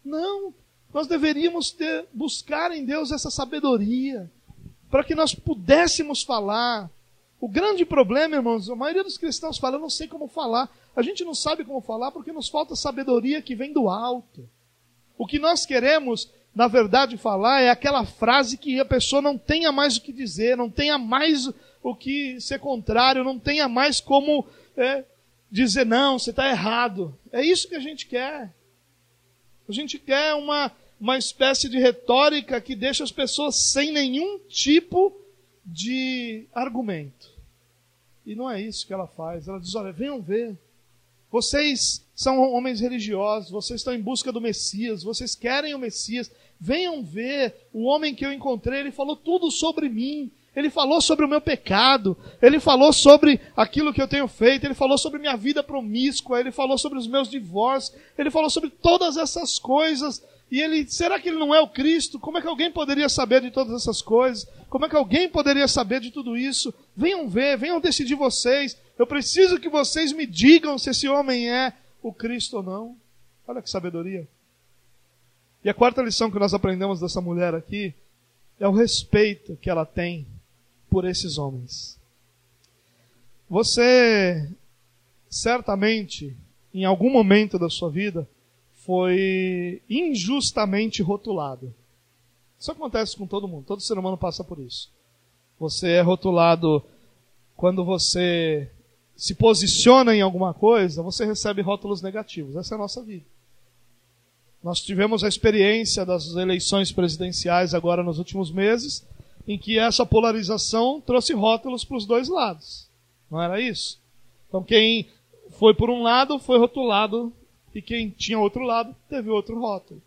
Não, nós deveríamos ter, buscar em Deus essa sabedoria para que nós pudéssemos falar. O grande problema, irmãos, a maioria dos cristãos fala, eu não sei como falar. A gente não sabe como falar porque nos falta sabedoria que vem do alto. O que nós queremos, na verdade, falar é aquela frase que a pessoa não tenha mais o que dizer, não tenha mais o que ser contrário, não tenha mais como é, dizer, não, você está errado. É isso que a gente quer. A gente quer uma, uma espécie de retórica que deixa as pessoas sem nenhum tipo de argumento. E não é isso que ela faz. Ela diz: olha, venham ver. Vocês são homens religiosos, vocês estão em busca do Messias, vocês querem o Messias. Venham ver o homem que eu encontrei, ele falou tudo sobre mim. Ele falou sobre o meu pecado, ele falou sobre aquilo que eu tenho feito, ele falou sobre minha vida promíscua, ele falou sobre os meus divórcios, ele falou sobre todas essas coisas. E ele, será que ele não é o Cristo? Como é que alguém poderia saber de todas essas coisas? Como é que alguém poderia saber de tudo isso? Venham ver, venham decidir vocês. Eu preciso que vocês me digam se esse homem é o Cristo ou não. Olha que sabedoria. E a quarta lição que nós aprendemos dessa mulher aqui é o respeito que ela tem por esses homens. Você certamente, em algum momento da sua vida, foi injustamente rotulado. Isso acontece com todo mundo, todo ser humano passa por isso. Você é rotulado quando você se posiciona em alguma coisa, você recebe rótulos negativos. Essa é a nossa vida. Nós tivemos a experiência das eleições presidenciais agora nos últimos meses, em que essa polarização trouxe rótulos para os dois lados. Não era isso? Então quem foi por um lado foi rotulado e quem tinha outro lado teve outro rótulo.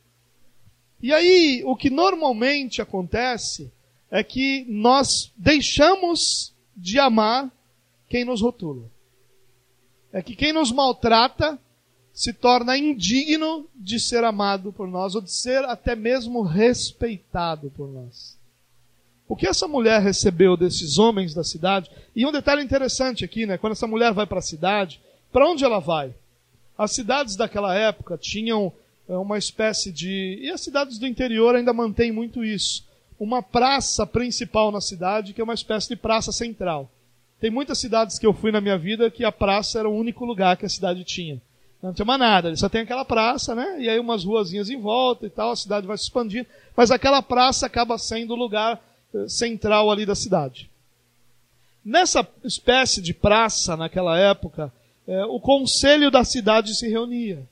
E aí, o que normalmente acontece é que nós deixamos de amar quem nos rotula. É que quem nos maltrata se torna indigno de ser amado por nós ou de ser até mesmo respeitado por nós. O que essa mulher recebeu desses homens da cidade? E um detalhe interessante aqui, né? Quando essa mulher vai para a cidade, para onde ela vai? As cidades daquela época tinham eh, uma espécie de. E as cidades do interior ainda mantêm muito isso. Uma praça principal na cidade, que é uma espécie de praça central. Tem muitas cidades que eu fui na minha vida que a praça era o único lugar que a cidade tinha. Não tinha mais nada, só tem aquela praça, né? E aí umas ruazinhas em volta e tal, a cidade vai se expandindo. Mas aquela praça acaba sendo o lugar central ali da cidade. Nessa espécie de praça, naquela época, é, o conselho da cidade se reunia.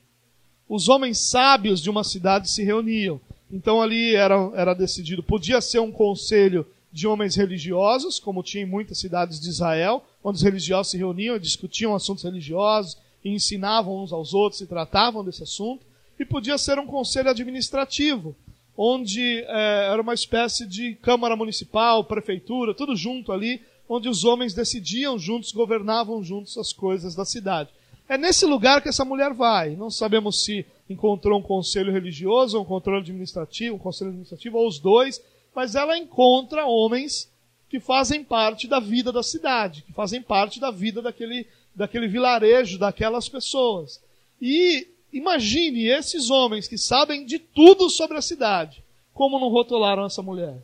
Os homens sábios de uma cidade se reuniam. Então ali era, era decidido, podia ser um conselho de homens religiosos, como tinha em muitas cidades de Israel, onde os religiosos se reuniam e discutiam assuntos religiosos, e ensinavam uns aos outros e tratavam desse assunto. E podia ser um conselho administrativo, onde é, era uma espécie de Câmara Municipal, Prefeitura, tudo junto ali, onde os homens decidiam juntos, governavam juntos as coisas da cidade. É nesse lugar que essa mulher vai. Não sabemos se encontrou um conselho religioso, um controle administrativo, um conselho administrativo, ou os dois, mas ela encontra homens que fazem parte da vida da cidade, que fazem parte da vida daquele, daquele vilarejo, daquelas pessoas. E imagine esses homens que sabem de tudo sobre a cidade, como não rotularam essa mulher.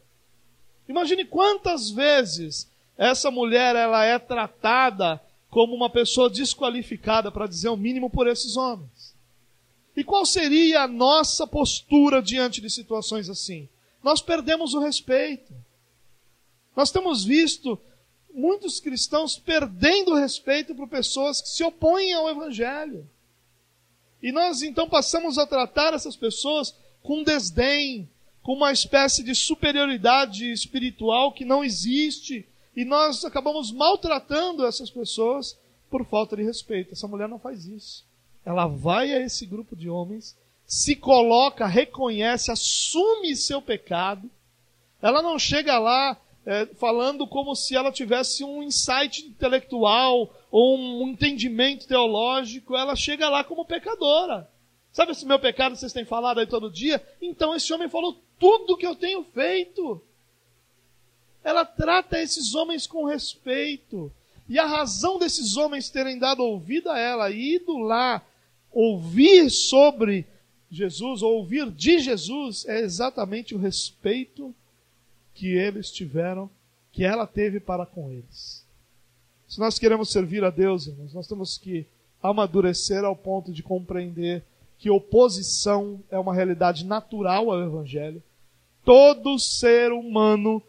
Imagine quantas vezes essa mulher ela é tratada como uma pessoa desqualificada, para dizer o mínimo, por esses homens. E qual seria a nossa postura diante de situações assim? Nós perdemos o respeito. Nós temos visto muitos cristãos perdendo o respeito por pessoas que se opõem ao Evangelho. E nós então passamos a tratar essas pessoas com desdém, com uma espécie de superioridade espiritual que não existe, e nós acabamos maltratando essas pessoas por falta de respeito. Essa mulher não faz isso. Ela vai a esse grupo de homens, se coloca, reconhece, assume seu pecado. Ela não chega lá é, falando como se ela tivesse um insight intelectual ou um entendimento teológico. Ela chega lá como pecadora. Sabe esse meu pecado que vocês têm falado aí todo dia? Então esse homem falou tudo que eu tenho feito ela trata esses homens com respeito. E a razão desses homens terem dado ouvido a ela ido lá ouvir sobre Jesus, ouvir de Jesus, é exatamente o respeito que eles tiveram, que ela teve para com eles. Se nós queremos servir a Deus, irmãos, nós temos que amadurecer ao ponto de compreender que oposição é uma realidade natural ao Evangelho. Todo ser humano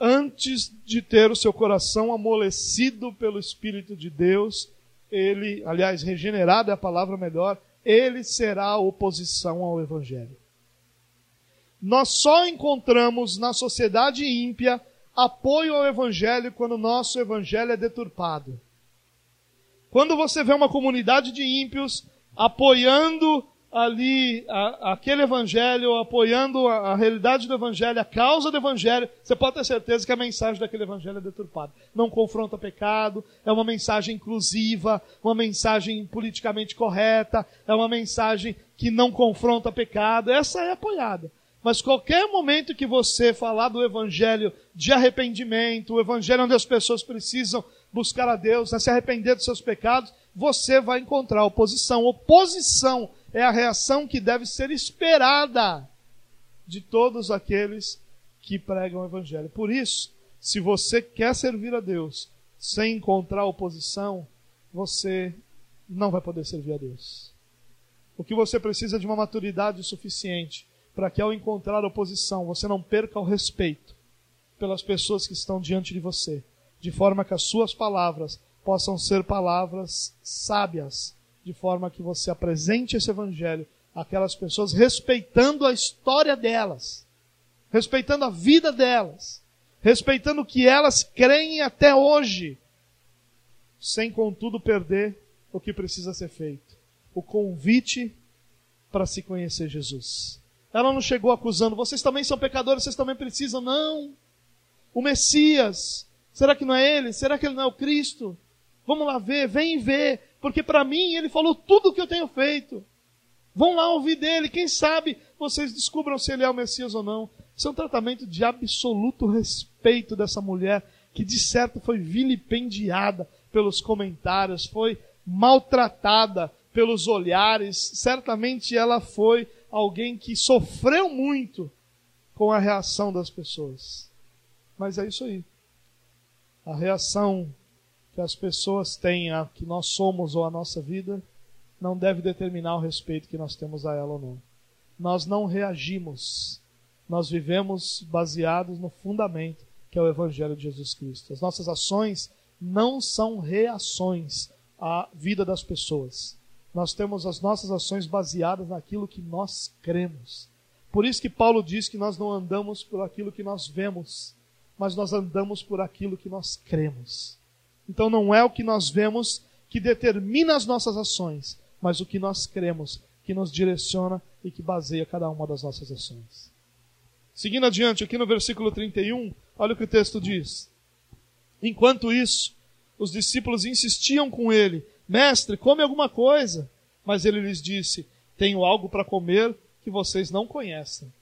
antes de ter o seu coração amolecido pelo Espírito de Deus, ele, aliás, regenerado é a palavra melhor, ele será oposição ao Evangelho. Nós só encontramos na sociedade ímpia apoio ao Evangelho quando o nosso Evangelho é deturpado. Quando você vê uma comunidade de ímpios apoiando ali a, aquele evangelho, apoiando a, a, realidade do evangelho, a causa do evangelho, você pode ter certeza que a mensagem daquele evangelho é deturpada. Não confronta pecado, é uma mensagem inclusiva, uma mensagem politicamente correta, é uma mensagem que não confronta pecado. Essa é apoiada. Mas qualquer momento que você falar do evangelho de arrependimento, o evangelho onde as pessoas precisam buscar a Deus, se arrepender dos seus pecados, você vai encontrar oposição. Oposição é a reação que deve ser esperada de todos aqueles que pregam o Evangelho. Por isso, se você quer servir a Deus sem encontrar oposição, você não vai poder servir a Deus. O que você precisa é de uma maturidade suficiente para que ao encontrar oposição você não perca o respeito pelas pessoas que estão diante de você, de forma que as suas palavras possam ser palavras sábias de forma que você apresente esse evangelho àquelas pessoas respeitando a história delas, respeitando a vida delas, respeitando o que elas creem até hoje, sem contudo perder o que precisa ser feito. O convite para se conhecer Jesus. Ela não chegou acusando, vocês também são pecadores, vocês também precisam. Não. O Messias, será que não é ele? Será que ele não é o Cristo? Vamos lá ver, vem ver porque para mim ele falou tudo o que eu tenho feito. Vão lá ouvir dele, quem sabe vocês descubram se ele é o Messias ou não. Isso é um tratamento de absoluto respeito dessa mulher, que de certo foi vilipendiada pelos comentários, foi maltratada pelos olhares. Certamente ela foi alguém que sofreu muito com a reação das pessoas. Mas é isso aí. A reação que as pessoas têm a que nós somos ou a nossa vida não deve determinar o respeito que nós temos a ela ou não. Nós não reagimos. Nós vivemos baseados no fundamento que é o Evangelho de Jesus Cristo. As nossas ações não são reações à vida das pessoas. Nós temos as nossas ações baseadas naquilo que nós cremos. Por isso que Paulo diz que nós não andamos por aquilo que nós vemos, mas nós andamos por aquilo que nós cremos. Então não é o que nós vemos que determina as nossas ações, mas o que nós cremos que nos direciona e que baseia cada uma das nossas ações. Seguindo adiante, aqui no versículo 31, olha o que o texto diz. Enquanto isso, os discípulos insistiam com ele: Mestre, come alguma coisa. Mas ele lhes disse: Tenho algo para comer que vocês não conhecem.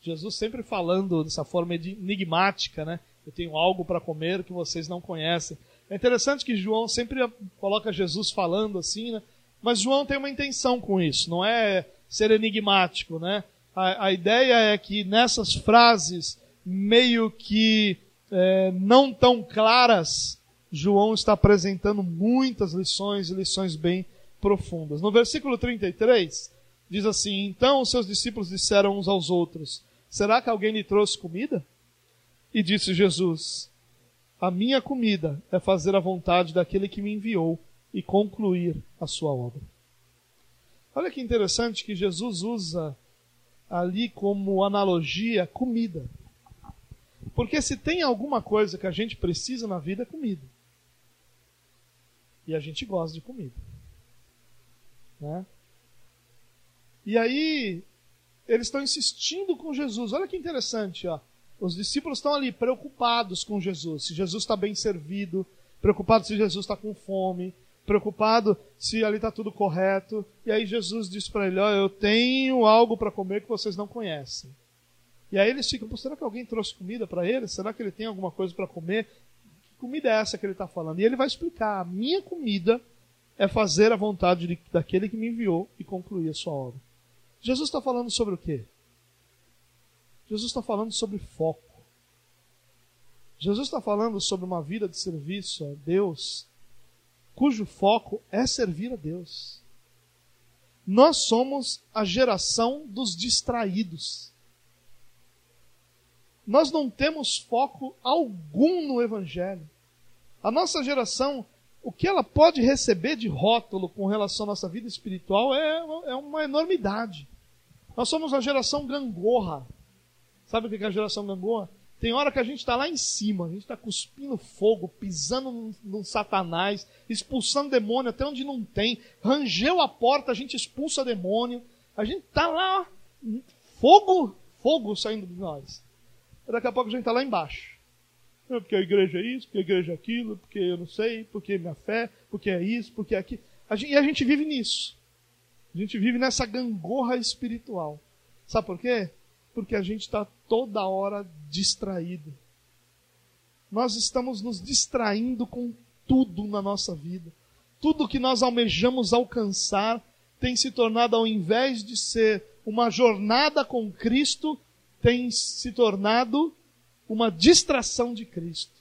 Jesus sempre falando dessa forma enigmática, né? Eu tenho algo para comer que vocês não conhecem. É interessante que João sempre coloca Jesus falando assim, né? Mas João tem uma intenção com isso, não é ser enigmático, né? A, a ideia é que nessas frases meio que é, não tão claras, João está apresentando muitas lições e lições bem profundas. No versículo 33, diz assim: Então os seus discípulos disseram uns aos outros: Será que alguém lhe trouxe comida? E disse Jesus: A minha comida é fazer a vontade daquele que me enviou e concluir a sua obra. Olha que interessante que Jesus usa ali como analogia comida. Porque se tem alguma coisa que a gente precisa na vida, é comida. E a gente gosta de comida. Né? E aí, eles estão insistindo com Jesus. Olha que interessante, ó. Os discípulos estão ali preocupados com Jesus, se Jesus está bem servido, preocupados se Jesus está com fome, preocupado se ali está tudo correto. E aí Jesus diz para ele: Olha, eu tenho algo para comer que vocês não conhecem. E aí eles ficam: será que alguém trouxe comida para ele? Será que ele tem alguma coisa para comer? Que comida é essa que ele está falando? E ele vai explicar: a minha comida é fazer a vontade de, daquele que me enviou e concluir a sua obra. Jesus está falando sobre o quê? Jesus está falando sobre foco. Jesus está falando sobre uma vida de serviço a Deus, cujo foco é servir a Deus. Nós somos a geração dos distraídos. Nós não temos foco algum no Evangelho. A nossa geração o que ela pode receber de rótulo com relação à nossa vida espiritual é, é uma enormidade. Nós somos a geração gangorra. Sabe o que é a geração gangorra? Tem hora que a gente está lá em cima, a gente está cuspindo fogo, pisando no, satanás, expulsando demônio até onde não tem. Rangeu a porta, a gente expulsa demônio. A gente está lá, fogo, fogo saindo de nós. Daqui a pouco a gente está lá embaixo. Porque a igreja é isso, porque a igreja é aquilo, porque eu não sei, porque é minha fé, porque é isso, porque é aquilo. E a gente vive nisso. A gente vive nessa gangorra espiritual. Sabe por quê? Porque a gente está toda hora distraído. Nós estamos nos distraindo com tudo na nossa vida. Tudo que nós almejamos alcançar tem se tornado, ao invés de ser uma jornada com Cristo, tem se tornado uma distração de Cristo.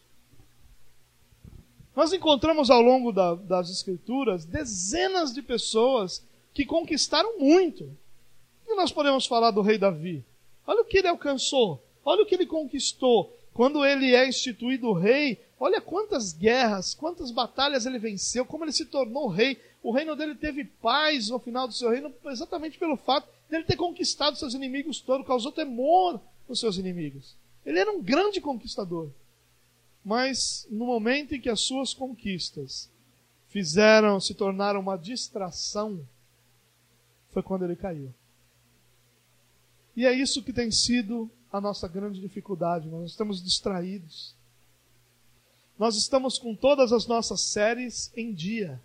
Nós encontramos ao longo da, das Escrituras dezenas de pessoas que conquistaram muito. E nós podemos falar do rei Davi. Olha o que ele alcançou, olha o que ele conquistou. Quando ele é instituído rei, olha quantas guerras, quantas batalhas ele venceu, como ele se tornou rei. O reino dele teve paz no final do seu reino, exatamente pelo fato de ele ter conquistado seus inimigos todos, causou temor nos seus inimigos. Ele era um grande conquistador. Mas no momento em que as suas conquistas fizeram se tornar uma distração, foi quando ele caiu. E é isso que tem sido a nossa grande dificuldade. Nós estamos distraídos. Nós estamos com todas as nossas séries em dia.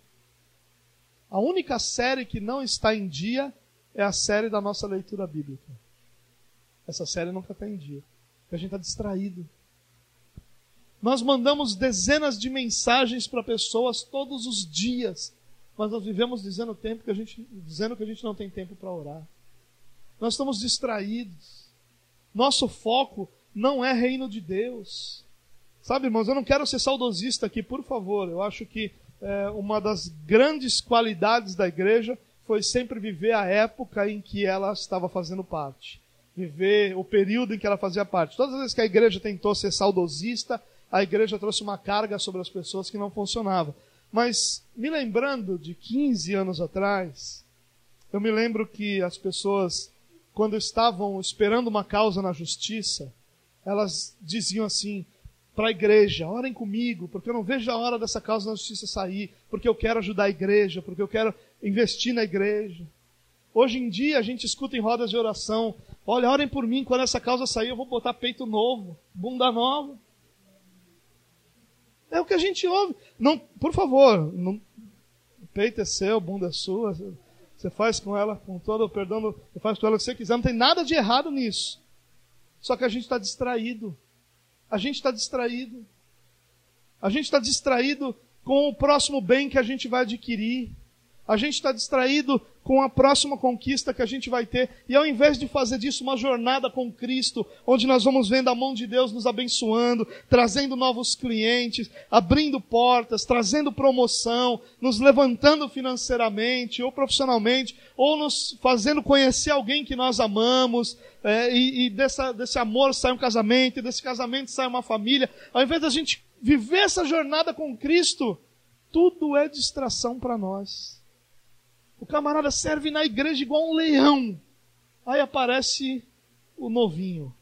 A única série que não está em dia é a série da nossa leitura bíblica. Essa série nunca está em dia porque a gente está distraído. Nós mandamos dezenas de mensagens para pessoas todos os dias, mas nós vivemos dizendo, tempo que a gente, dizendo que a gente não tem tempo para orar. Nós estamos distraídos. Nosso foco não é reino de Deus. Sabe, irmãos, eu não quero ser saudosista aqui, por favor. Eu acho que é, uma das grandes qualidades da igreja foi sempre viver a época em que ela estava fazendo parte viver o período em que ela fazia parte. Todas as vezes que a igreja tentou ser saudosista, a igreja trouxe uma carga sobre as pessoas que não funcionava. Mas, me lembrando de 15 anos atrás, eu me lembro que as pessoas, quando estavam esperando uma causa na justiça, elas diziam assim: para a igreja, orem comigo, porque eu não vejo a hora dessa causa da justiça sair, porque eu quero ajudar a igreja, porque eu quero investir na igreja. Hoje em dia a gente escuta em rodas de oração, olha, orem por mim, quando essa causa sair eu vou botar peito novo, bunda nova. É o que a gente ouve. Não, por favor, não, peito é seu, bunda é sua, você faz com ela, com todo o perdão, você faz com ela o que você quiser, não tem nada de errado nisso. Só que a gente está distraído. A gente está distraído. A gente está distraído com o próximo bem que a gente vai adquirir. A gente está distraído com a próxima conquista que a gente vai ter. E ao invés de fazer disso uma jornada com Cristo, onde nós vamos vendo a mão de Deus nos abençoando, trazendo novos clientes, abrindo portas, trazendo promoção, nos levantando financeiramente ou profissionalmente, ou nos fazendo conhecer alguém que nós amamos, é, e, e dessa, desse amor sai um casamento, e desse casamento sai uma família. Ao invés da gente viver essa jornada com Cristo, tudo é distração para nós. O camarada serve na igreja igual um leão. Aí aparece o novinho.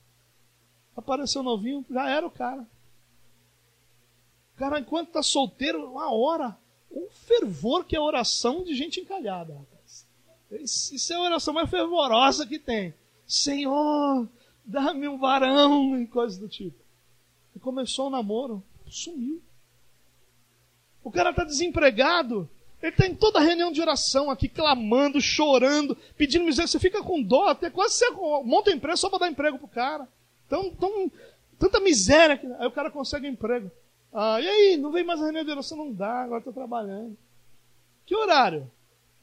Apareceu o novinho, já era o cara. O cara, enquanto está solteiro, uma hora, um fervor que é oração de gente encalhada. Isso é a oração mais fervorosa que tem. Senhor, dá-me um varão e coisas do tipo. E começou o namoro, sumiu. O cara está desempregado, ele está em toda reunião de oração aqui, clamando, chorando, pedindo miséria. Você fica com dó, até quase você monta empresa só para dar emprego pro cara. Então, tão, tanta miséria. Aí o cara consegue um emprego. Ah, e aí, não vem mais a reunião de oração? Não dá, agora estou trabalhando. Que horário?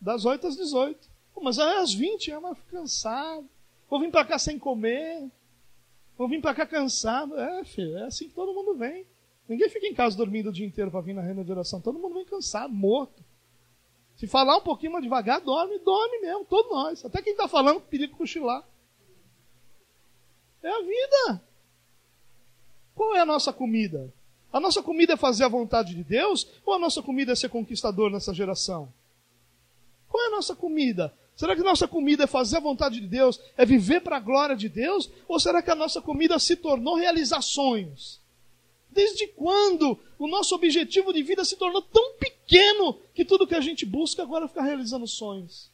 Das 8 às 18. Pô, mas é às 20, é, mas cansado. Vou vir para cá sem comer. Vou vir para cá cansado. É, filho, é assim que todo mundo vem. Ninguém fica em casa dormindo o dia inteiro para vir na reunião de oração. Todo mundo vem cansado, morto. Se falar um pouquinho mais devagar, dorme, dorme mesmo, todos nós. Até quem está falando, perigo cochilar. É a vida. Qual é a nossa comida? A nossa comida é fazer a vontade de Deus ou a nossa comida é ser conquistador nessa geração? Qual é a nossa comida? Será que a nossa comida é fazer a vontade de Deus, é viver para a glória de Deus? Ou será que a nossa comida se tornou realizar sonhos? Desde quando o nosso objetivo de vida se tornou tão pequeno que tudo que a gente busca agora é ficar realizando sonhos?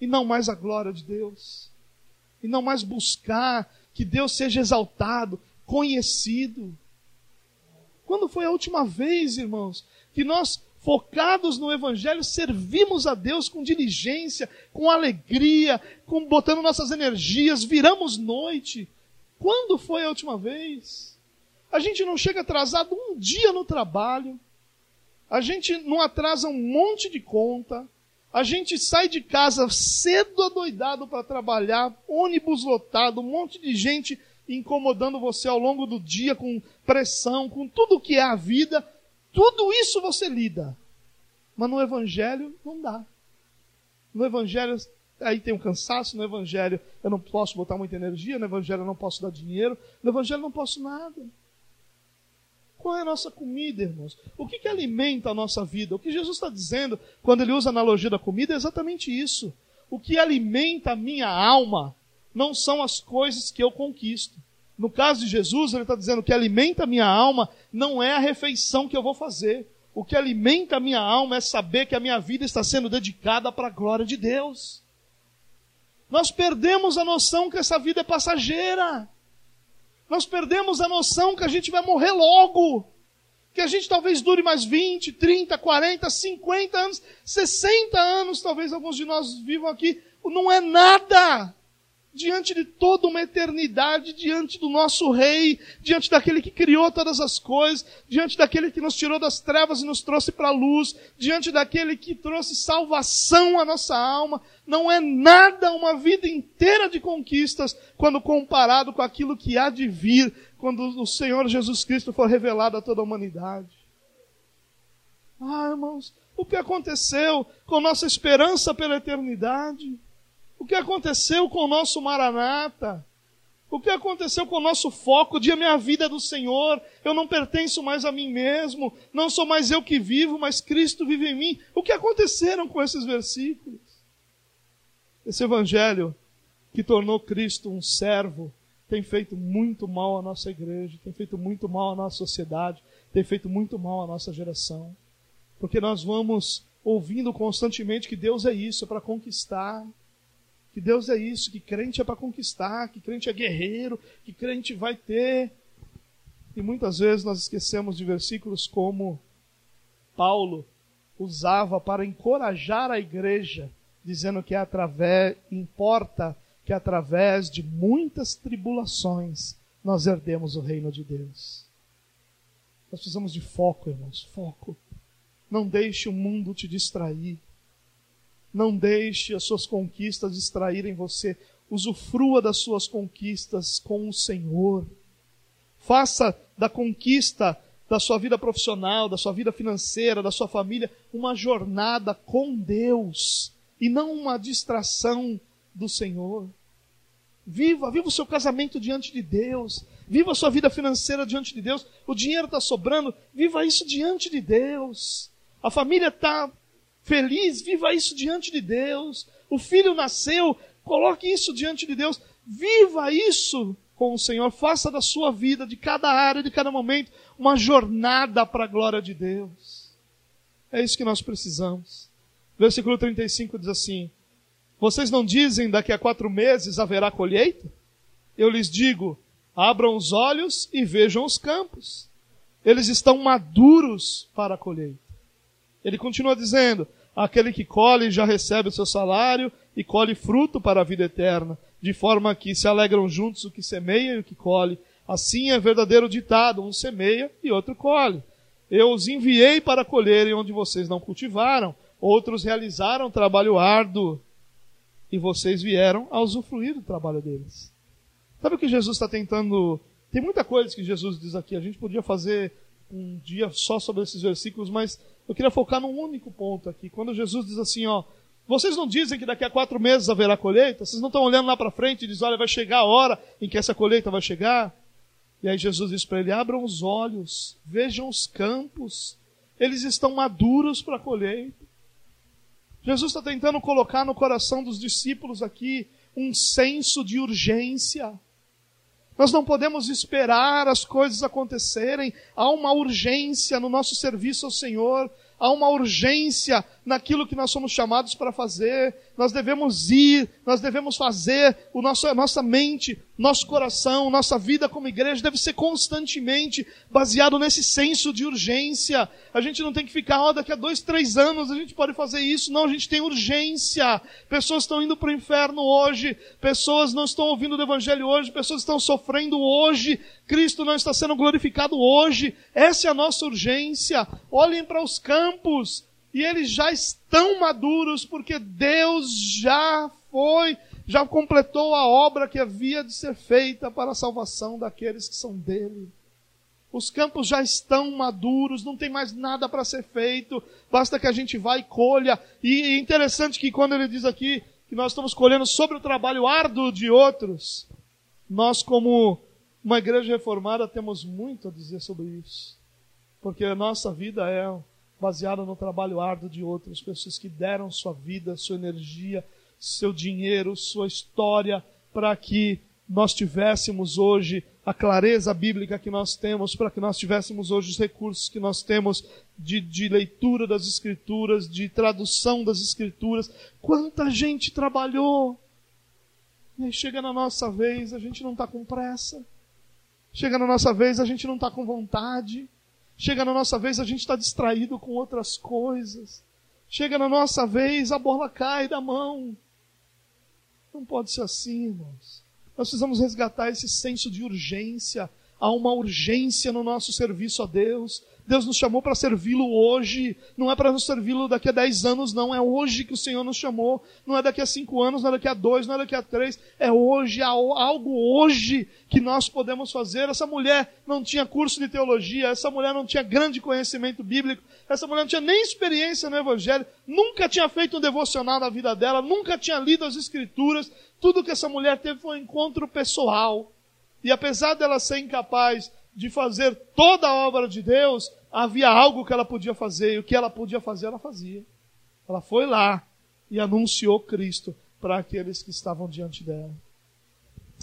E não mais a glória de Deus. E não mais buscar que Deus seja exaltado, conhecido. Quando foi a última vez, irmãos, que nós, focados no Evangelho, servimos a Deus com diligência, com alegria, com botando nossas energias, viramos noite? Quando foi a última vez? A gente não chega atrasado um dia no trabalho. A gente não atrasa um monte de conta. A gente sai de casa cedo adoidado para trabalhar, ônibus lotado, um monte de gente incomodando você ao longo do dia com pressão, com tudo que é a vida. Tudo isso você lida. Mas no Evangelho não dá. No Evangelho, aí tem um cansaço, no Evangelho eu não posso botar muita energia, no Evangelho eu não posso dar dinheiro, no Evangelho eu não posso nada. Qual é a nossa comida, irmãos? O que, que alimenta a nossa vida? O que Jesus está dizendo quando ele usa a analogia da comida é exatamente isso. O que alimenta a minha alma não são as coisas que eu conquisto. No caso de Jesus, ele está dizendo que alimenta a minha alma não é a refeição que eu vou fazer. O que alimenta a minha alma é saber que a minha vida está sendo dedicada para a glória de Deus. Nós perdemos a noção que essa vida é passageira. Nós perdemos a noção que a gente vai morrer logo. Que a gente talvez dure mais 20, 30, 40, 50 anos, 60 anos, talvez alguns de nós vivam aqui. Não é nada diante de toda uma eternidade, diante do nosso Rei, diante daquele que criou todas as coisas, diante daquele que nos tirou das trevas e nos trouxe para a luz, diante daquele que trouxe salvação à nossa alma. Não é nada uma vida inteira de conquistas quando comparado com aquilo que há de vir quando o Senhor Jesus Cristo for revelado a toda a humanidade. Ah, irmãos, o que aconteceu com nossa esperança pela eternidade? O que aconteceu com o nosso Maranata? O que aconteceu com o nosso foco? De a minha vida é do Senhor, eu não pertenço mais a mim mesmo, não sou mais eu que vivo, mas Cristo vive em mim. O que aconteceram com esses versículos? Esse evangelho que tornou Cristo um servo tem feito muito mal à nossa igreja, tem feito muito mal à nossa sociedade, tem feito muito mal à nossa geração. Porque nós vamos ouvindo constantemente que Deus é isso, é para conquistar. Que Deus é isso, que crente é para conquistar, que crente é guerreiro, que crente vai ter. E muitas vezes nós esquecemos de versículos como Paulo usava para encorajar a igreja, dizendo que é através, importa que através de muitas tribulações nós herdemos o reino de Deus. Nós precisamos de foco, irmãos, foco. Não deixe o mundo te distrair. Não deixe as suas conquistas distraírem você. Usufrua das suas conquistas com o Senhor. Faça da conquista da sua vida profissional, da sua vida financeira, da sua família, uma jornada com Deus e não uma distração do Senhor. Viva, viva o seu casamento diante de Deus. Viva a sua vida financeira diante de Deus. O dinheiro está sobrando, viva isso diante de Deus. A família está feliz, viva isso diante de Deus. O filho nasceu, coloque isso diante de Deus. Viva isso com o Senhor. Faça da sua vida, de cada área, de cada momento, uma jornada para a glória de Deus. É isso que nós precisamos. Versículo 35 diz assim: Vocês não dizem daqui a quatro meses haverá colheita? Eu lhes digo: abram os olhos e vejam os campos. Eles estão maduros para a colheita. Ele continua dizendo: Aquele que colhe já recebe o seu salário e colhe fruto para a vida eterna de forma que se alegram juntos o que semeia e o que colhe. Assim é verdadeiro ditado: um semeia e outro colhe. Eu os enviei para colherem onde vocês não cultivaram, outros realizaram trabalho árduo e vocês vieram a usufruir do trabalho deles. Sabe o que Jesus está tentando? Tem muita coisa que Jesus diz aqui. A gente podia fazer um dia só sobre esses versículos, mas eu queria focar num único ponto aqui. Quando Jesus diz assim, ó, vocês não dizem que daqui a quatro meses haverá colheita? Vocês não estão olhando lá para frente e dizem, olha, vai chegar a hora em que essa colheita vai chegar? E aí Jesus diz para ele: abram os olhos, vejam os campos, eles estão maduros para a colheita. Jesus está tentando colocar no coração dos discípulos aqui um senso de urgência. Nós não podemos esperar as coisas acontecerem, há uma urgência no nosso serviço ao Senhor, há uma urgência naquilo que nós somos chamados para fazer. Nós devemos ir, nós devemos fazer. O nosso, a nossa mente, nosso coração, nossa vida como igreja deve ser constantemente baseado nesse senso de urgência. A gente não tem que ficar, ó, oh, daqui a dois, três anos a gente pode fazer isso. Não, a gente tem urgência. Pessoas estão indo para o inferno hoje. Pessoas não estão ouvindo o evangelho hoje. Pessoas estão sofrendo hoje. Cristo não está sendo glorificado hoje. Essa é a nossa urgência. Olhem para os campos e eles já estão maduros porque Deus já foi, já completou a obra que havia de ser feita para a salvação daqueles que são dele. Os campos já estão maduros, não tem mais nada para ser feito, basta que a gente vá e colha. E é interessante que quando ele diz aqui que nós estamos colhendo sobre o trabalho árduo de outros, nós como uma igreja reformada temos muito a dizer sobre isso. Porque a nossa vida é baseada no trabalho árduo de outras pessoas que deram sua vida, sua energia, seu dinheiro, sua história para que nós tivéssemos hoje a clareza bíblica que nós temos, para que nós tivéssemos hoje os recursos que nós temos de, de leitura das Escrituras, de tradução das Escrituras. Quanta gente trabalhou! E aí chega na nossa vez, a gente não está com pressa. Chega na nossa vez, a gente não está com vontade. Chega na nossa vez, a gente está distraído com outras coisas. Chega na nossa vez, a bola cai da mão. Não pode ser assim, irmãos. Nós precisamos resgatar esse senso de urgência. Há uma urgência no nosso serviço a Deus. Deus nos chamou para servi-lo hoje, não é para nos servi-lo daqui a dez anos, não. É hoje que o Senhor nos chamou. Não é daqui a cinco anos, não é daqui a dois, não é daqui a três. É hoje, há algo hoje que nós podemos fazer. Essa mulher não tinha curso de teologia, essa mulher não tinha grande conhecimento bíblico, essa mulher não tinha nem experiência no Evangelho, nunca tinha feito um devocional na vida dela, nunca tinha lido as Escrituras. Tudo que essa mulher teve foi um encontro pessoal. E apesar dela ser incapaz de fazer toda a obra de Deus, havia algo que ela podia fazer, e o que ela podia fazer, ela fazia. Ela foi lá e anunciou Cristo para aqueles que estavam diante dela.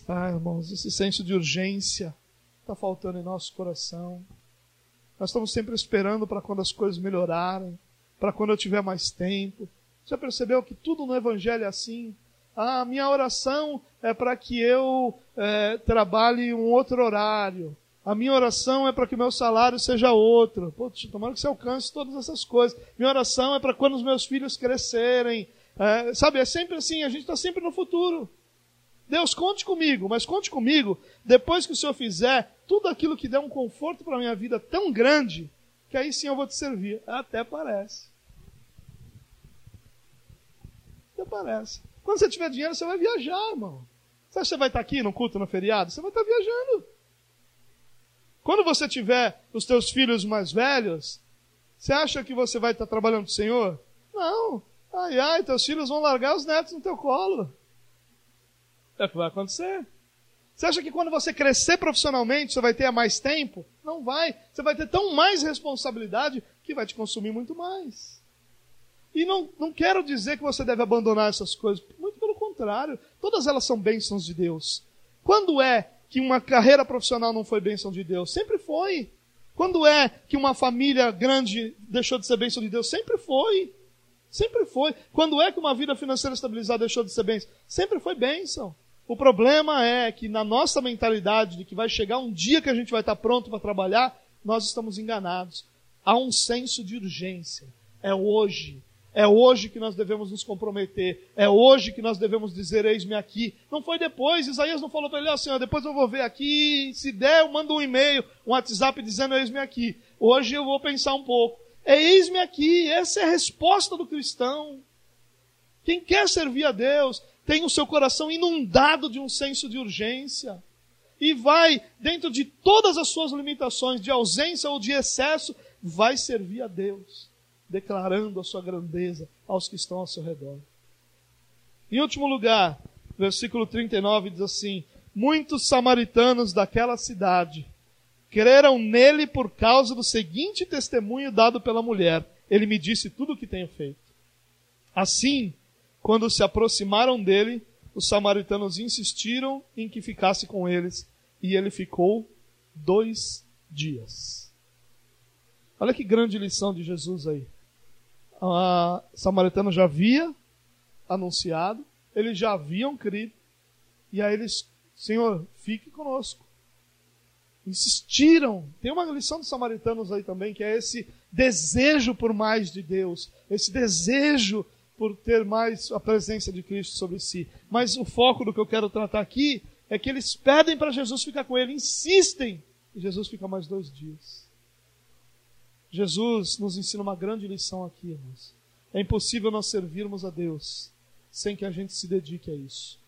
Ah, irmãos, esse senso de urgência está faltando em nosso coração. Nós estamos sempre esperando para quando as coisas melhorarem, para quando eu tiver mais tempo. Já percebeu que tudo no Evangelho é assim? Ah, minha oração é para que eu é, trabalhe um outro horário. A minha oração é para que meu salário seja outro. Putz, tomara que você alcance todas essas coisas. Minha oração é para quando os meus filhos crescerem. É, sabe, é sempre assim, a gente está sempre no futuro. Deus, conte comigo, mas conte comigo depois que o Senhor fizer tudo aquilo que der um conforto para a minha vida tão grande, que aí sim eu vou te servir. Até parece. Até parece. Quando você tiver dinheiro, você vai viajar, irmão. Você acha que você vai estar aqui no culto no feriado? Você vai estar viajando. Quando você tiver os teus filhos mais velhos, você acha que você vai estar trabalhando com o Senhor? Não. Ai, ai, teus filhos vão largar os netos no teu colo. É o que vai acontecer. Você acha que quando você crescer profissionalmente, você vai ter mais tempo? Não vai. Você vai ter tão mais responsabilidade que vai te consumir muito mais. E não, não quero dizer que você deve abandonar essas coisas. Muito pelo contrário. Todas elas são bênçãos de Deus. Quando é que uma carreira profissional não foi bênção de Deus? Sempre foi. Quando é que uma família grande deixou de ser bênção de Deus? Sempre foi. Sempre foi. Quando é que uma vida financeira estabilizada deixou de ser bênção? Sempre foi bênção. O problema é que na nossa mentalidade de que vai chegar um dia que a gente vai estar pronto para trabalhar, nós estamos enganados. Há um senso de urgência. É hoje. É hoje que nós devemos nos comprometer. É hoje que nós devemos dizer: Eis-me aqui. Não foi depois. Isaías não falou para ele: oh, Senhor, depois eu vou ver aqui. Se der, eu mando um e-mail, um WhatsApp dizendo: Eis-me aqui. Hoje eu vou pensar um pouco. É eis-me aqui. Essa é a resposta do cristão. Quem quer servir a Deus tem o seu coração inundado de um senso de urgência e vai, dentro de todas as suas limitações de ausência ou de excesso, vai servir a Deus, declarando a sua grandeza aos que estão ao seu redor. Em último lugar, versículo 39 diz assim: Muitos samaritanos daquela cidade creram nele por causa do seguinte testemunho dado pela mulher: Ele me disse tudo o que tenho feito. Assim, quando se aproximaram dele, os samaritanos insistiram em que ficasse com eles, e ele ficou dois dias. Olha que grande lição de Jesus aí. A samaritano já havia anunciado, eles já haviam crido, e aí eles, Senhor, fique conosco. Insistiram. Tem uma lição dos samaritanos aí também, que é esse desejo por mais de Deus, esse desejo por ter mais a presença de Cristo sobre si. Mas o foco do que eu quero tratar aqui é que eles pedem para Jesus ficar com ele, insistem, e Jesus fica mais dois dias. Jesus nos ensina uma grande lição aqui, irmãos. É impossível nós servirmos a Deus sem que a gente se dedique a isso.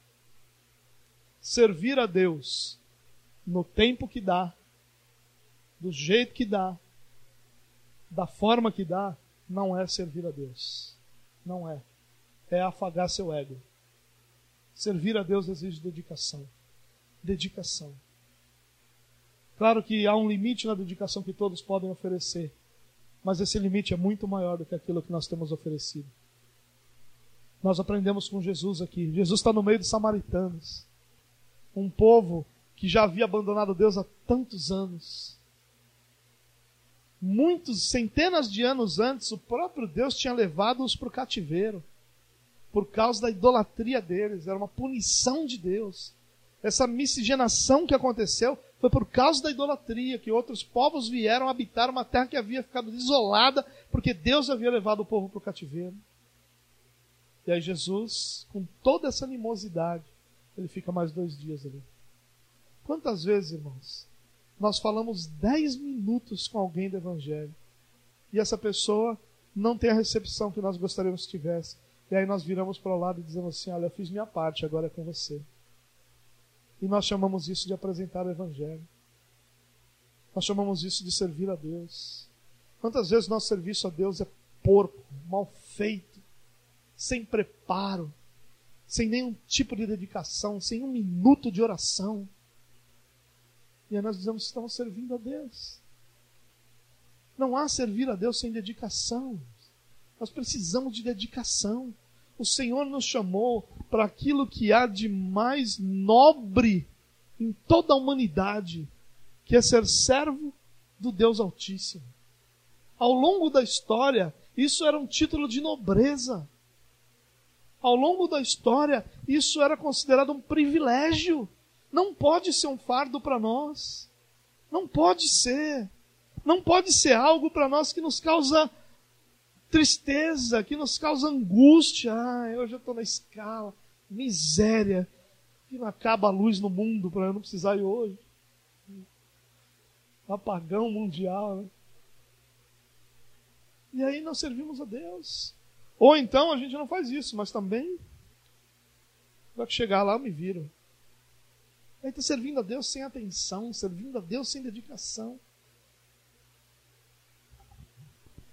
Servir a Deus no tempo que dá, do jeito que dá, da forma que dá, não é servir a Deus. Não é. É afagar seu ego. Servir a Deus exige dedicação. Dedicação. Claro que há um limite na dedicação que todos podem oferecer, mas esse limite é muito maior do que aquilo que nós temos oferecido. Nós aprendemos com Jesus aqui. Jesus está no meio dos samaritanos, um povo que já havia abandonado Deus há tantos anos muitos, centenas de anos antes, o próprio Deus tinha levado-os para o cativeiro por causa da idolatria deles, era uma punição de Deus. Essa miscigenação que aconteceu foi por causa da idolatria, que outros povos vieram habitar uma terra que havia ficado isolada, porque Deus havia levado o povo para o cativeiro. E aí Jesus, com toda essa animosidade, ele fica mais dois dias ali. Quantas vezes, irmãos, nós falamos 10 minutos com alguém do Evangelho e essa pessoa não tem a recepção que nós gostaríamos que tivesse. E aí nós viramos para o lado e dizemos assim: Olha, eu fiz minha parte, agora é com você. E nós chamamos isso de apresentar o Evangelho. Nós chamamos isso de servir a Deus. Quantas vezes nosso serviço a Deus é porco, mal feito, sem preparo, sem nenhum tipo de dedicação, sem um minuto de oração. E aí nós dizemos que estamos servindo a Deus. Não há servir a Deus sem dedicação. Nós precisamos de dedicação. O Senhor nos chamou para aquilo que há de mais nobre em toda a humanidade, que é ser servo do Deus Altíssimo. Ao longo da história, isso era um título de nobreza. Ao longo da história, isso era considerado um privilégio. Não pode ser um fardo para nós. Não pode ser. Não pode ser algo para nós que nos causa tristeza, que nos causa angústia. Ah, hoje eu estou na escala. Miséria. Que não acaba a luz no mundo para eu não precisar ir hoje. Apagão mundial. Né? E aí nós servimos a Deus. Ou então a gente não faz isso, mas também vai chegar lá me viro. Aí está servindo a Deus sem atenção, servindo a Deus sem dedicação.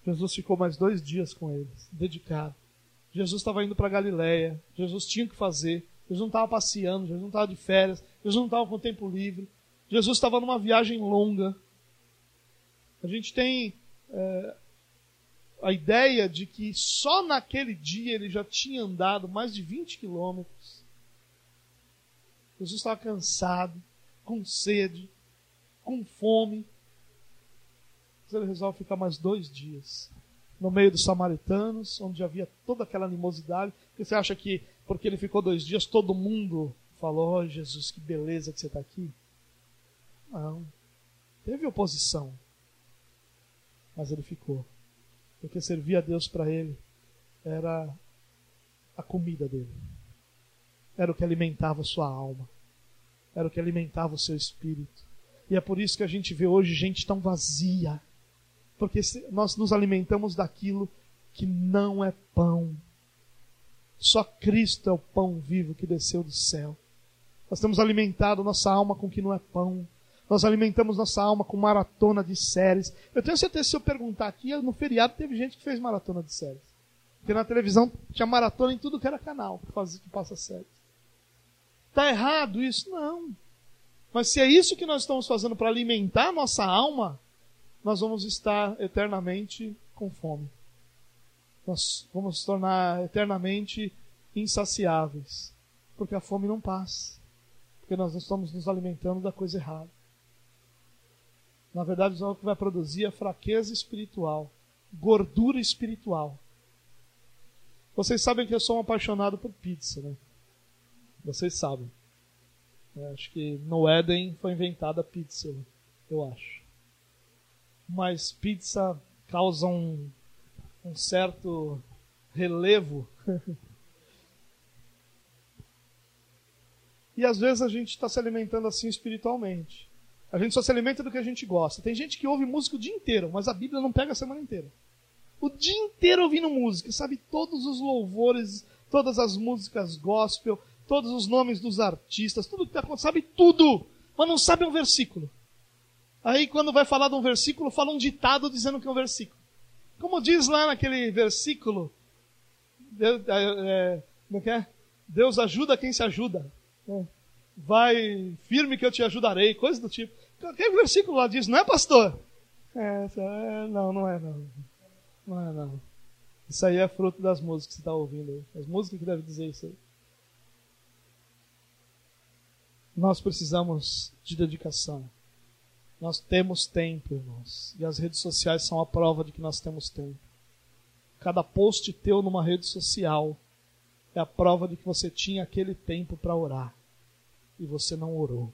Jesus ficou mais dois dias com eles, dedicado. Jesus estava indo para Galiléia. Jesus tinha que fazer. Jesus não estava passeando, Jesus não estava de férias, Jesus não estava com tempo livre. Jesus estava numa viagem longa. A gente tem é, a ideia de que só naquele dia ele já tinha andado mais de 20 quilômetros. Jesus estava cansado, com sede, com fome. Ele resolve ficar mais dois dias no meio dos samaritanos, onde havia toda aquela animosidade. Porque você acha que porque ele ficou dois dias, todo mundo falou: oh, Jesus, que beleza que você está aqui? Não. Teve oposição. Mas ele ficou. Porque servir a Deus para ele era a comida dele. Era o que alimentava sua alma. Era o que alimentava o seu espírito. E é por isso que a gente vê hoje gente tão vazia. Porque nós nos alimentamos daquilo que não é pão. Só Cristo é o pão vivo que desceu do céu. Nós temos alimentado nossa alma com o que não é pão. Nós alimentamos nossa alma com maratona de séries. Eu tenho certeza que se eu perguntar aqui, no feriado teve gente que fez maratona de séries. Porque na televisão tinha maratona em tudo que era canal que, faz, que passa séries. Está errado isso? Não. Mas se é isso que nós estamos fazendo para alimentar nossa alma, nós vamos estar eternamente com fome. Nós vamos nos tornar eternamente insaciáveis. Porque a fome não passa. Porque nós estamos nos alimentando da coisa errada. Na verdade, o que vai produzir é fraqueza espiritual, gordura espiritual. Vocês sabem que eu sou um apaixonado por pizza, né? Vocês sabem. Eu acho que no Éden foi inventada a pizza, eu acho. Mas pizza causa um, um certo relevo. e às vezes a gente está se alimentando assim espiritualmente. A gente só se alimenta do que a gente gosta. Tem gente que ouve música o dia inteiro, mas a Bíblia não pega a semana inteira. O dia inteiro ouvindo música, sabe todos os louvores, todas as músicas gospel, todos os nomes dos artistas, tudo que está acontecendo, sabe tudo, mas não sabe um versículo. Aí quando vai falar de um versículo, fala um ditado dizendo que é um versículo. Como diz lá naquele versículo, Deus, é, é, é, Deus ajuda quem se ajuda. É. Vai firme que eu te ajudarei, coisa do tipo. Aquele versículo lá diz, não é pastor? É, é, não, não é não. Não é não. Isso aí é fruto das músicas que você está ouvindo. As músicas que devem dizer isso aí. Nós precisamos de dedicação. Nós temos tempo, irmãos. E as redes sociais são a prova de que nós temos tempo. Cada post teu numa rede social é a prova de que você tinha aquele tempo para orar. E você não orou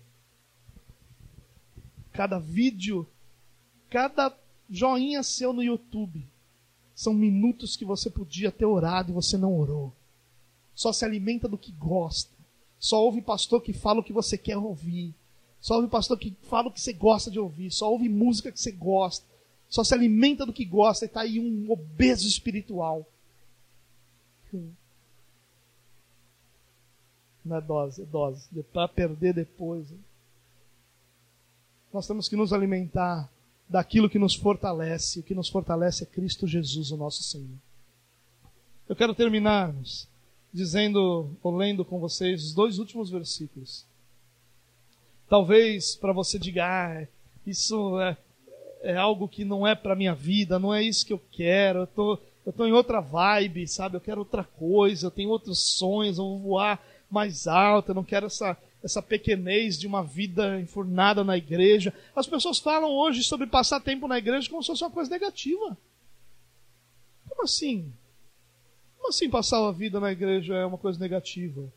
cada vídeo, cada joinha seu no YouTube. São minutos que você podia ter orado e você não orou. Só se alimenta do que gosta. Só ouve pastor que fala o que você quer ouvir. Só ouve pastor que fala o que você gosta de ouvir. Só ouve música que você gosta. Só se alimenta do que gosta e está aí um obeso espiritual. Não é dose, é dose. Para perder depois. Nós temos que nos alimentar daquilo que nos fortalece. O que nos fortalece é Cristo Jesus, o nosso Senhor. Eu quero terminar dizendo ou lendo com vocês os dois últimos versículos. Talvez para você diga, ah, isso é, é algo que não é para minha vida, não é isso que eu quero. Eu tô, eu estou em outra vibe, sabe? Eu quero outra coisa, eu tenho outros sonhos, eu vou voar mais alto, eu não quero essa, essa pequenez de uma vida enfurnada na igreja. As pessoas falam hoje sobre passar tempo na igreja como se fosse uma coisa negativa. Como assim? Como assim passar a vida na igreja é uma coisa negativa?